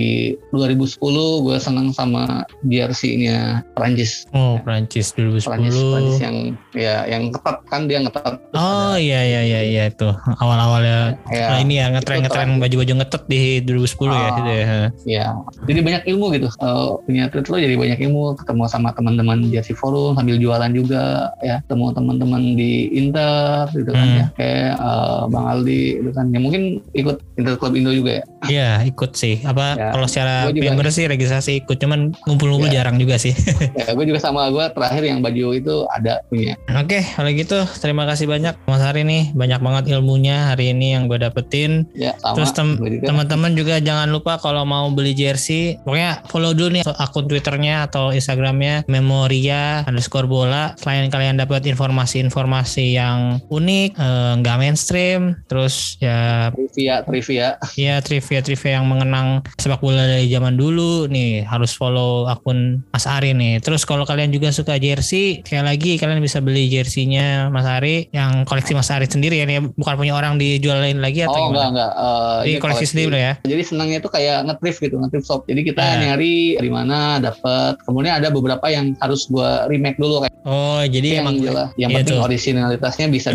Speaker 1: 2010 gue seneng sama jersey-nya Prancis.
Speaker 2: Oh, Prancis
Speaker 1: Prancis, Prancis
Speaker 2: 2010.
Speaker 1: yang ya yang ketat kan dia ngetat.
Speaker 2: Oh
Speaker 1: ada-
Speaker 2: iya iya iya iya itu awal-awalnya
Speaker 1: Ya,
Speaker 2: Nah, ini ya ngetren
Speaker 1: itu
Speaker 2: ngetren
Speaker 1: terakhir.
Speaker 2: baju-baju ngetet di 2010 ya
Speaker 1: Ah.
Speaker 2: gitu ya.
Speaker 1: ya. Jadi banyak ilmu gitu. Eh, punya tweet lo jadi banyak ilmu. Ketemu sama teman-teman jersey forum sambil jualan juga ya. Ketemu teman-teman di Inter gitu kan
Speaker 2: Hmm.
Speaker 1: Ya. Kayak eh, Bang Aldi gitu kan. Ya mungkin ikut Inter Club Indo juga ya.
Speaker 2: Iya ikut sih. Apa
Speaker 1: Ya,
Speaker 2: kalau secara member sih registrasi ikut, cuman ngumpul-ngumpul
Speaker 1: Ya.
Speaker 2: jarang juga sih. [LAUGHS]
Speaker 1: ya gue juga sama gue terakhir yang baju itu ada punya.
Speaker 2: Oke, kalau gitu terima kasih banyak Mas Hari nih. Banyak banget ilmunya hari ini yang gue dapetin.
Speaker 1: Ya sama.
Speaker 2: Terus tem- teman-teman juga jangan lupa kalau mau beli jersey, pokoknya follow dulu nih akun Twitternya atau Instagramnya Memoria underscore bola. Selain kalian dapat informasi-informasi yang unik, eh, nggak mainstream, terus ya
Speaker 1: trivia trivia
Speaker 2: ya trivia-trivia yang mengenang sepak bola dari zaman dulu nih harus follow akun Mas Ari nih. Terus kalau kalian juga suka jersey, sekali lagi kalian bisa beli jerseynya Mas Ari yang koleksi Mas Ari sendiri ya nih bukan punya orang dijualin lagi atau
Speaker 1: oh enggak
Speaker 2: gimana?
Speaker 1: enggak Eh,
Speaker 2: Jadi
Speaker 1: ini
Speaker 2: koleksi sendiri ya.
Speaker 1: jadi senangnya itu kayak ngetrif gitu ngetrif shop jadi kita
Speaker 2: Nah.
Speaker 1: nyari di mana dapat kemudian ada beberapa yang harus gua remake dulu kayak
Speaker 2: Oh, jadi
Speaker 1: yang
Speaker 2: emang
Speaker 1: jelas yang
Speaker 2: Iya
Speaker 1: penting
Speaker 2: tuh.
Speaker 1: originalitasnya bisa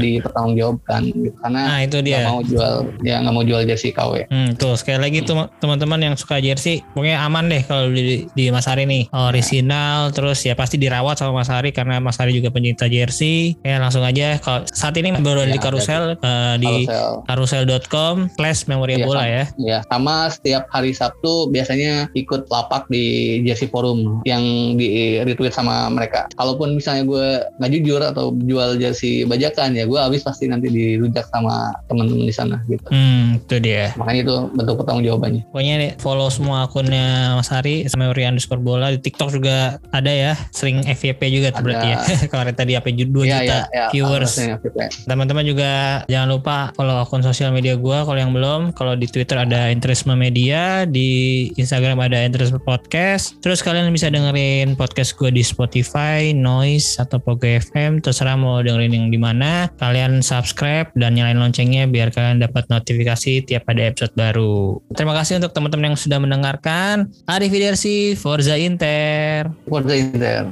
Speaker 1: dipertanggungjawabkan gitu karena
Speaker 2: Nah, itu dia.
Speaker 1: mau jual ya nggak mau jual jersey KW
Speaker 2: Hmm, tuh sekali lagi tuh teman-teman yang suka jersey, pokoknya aman deh kalau di, di Mas Ari nih. Original, terus ya pasti dirawat sama Mas Ari karena Mas Ari juga pencinta jersey. Ya langsung aja kalau saat ini baru ada
Speaker 1: Ya,
Speaker 2: di Karusel eh, di
Speaker 1: Carousel.
Speaker 2: karusel.com slash memoria
Speaker 1: Iya,
Speaker 2: bola ya.
Speaker 1: Ya, sama setiap hari Sabtu biasanya ikut lapak di Jersey Forum yang di retweet sama mereka. Kalaupun misalnya gue nggak jujur atau jual jersey bajakan ya gue habis pasti nanti dirujak sama teman-teman di sana gitu.
Speaker 2: Hmm, itu dia.
Speaker 1: Makanya itu bentuk pertanggung jawabannya.
Speaker 2: Pokoknya nih, follow semua akunnya Mas Ari sama underscore bola di TikTok juga ada ya. Sering FYP juga
Speaker 1: Ada.
Speaker 2: berarti ya. [LAUGHS] Kemarin tadi apa 2
Speaker 1: Iya,
Speaker 2: juta
Speaker 1: iya, iya,
Speaker 2: viewers. Teman-teman juga jangan lupa follow akun sosial media gua kalau yang belum. Kalau di Twitter ada Interisme Media, di Instagram ada Interisme Podcast. Terus kalian bisa dengerin podcast gua di Spotify, Noise atau Pogo FM. Terserah mau dengerin yang di mana. Kalian subscribe dan nyalain loncengnya biar kalian dapat notifikasi tiap ada episode baru. Terima kasih untuk teman-teman yang sudah mendengarkan. Arif Forza Inter.
Speaker 1: Forza Inter.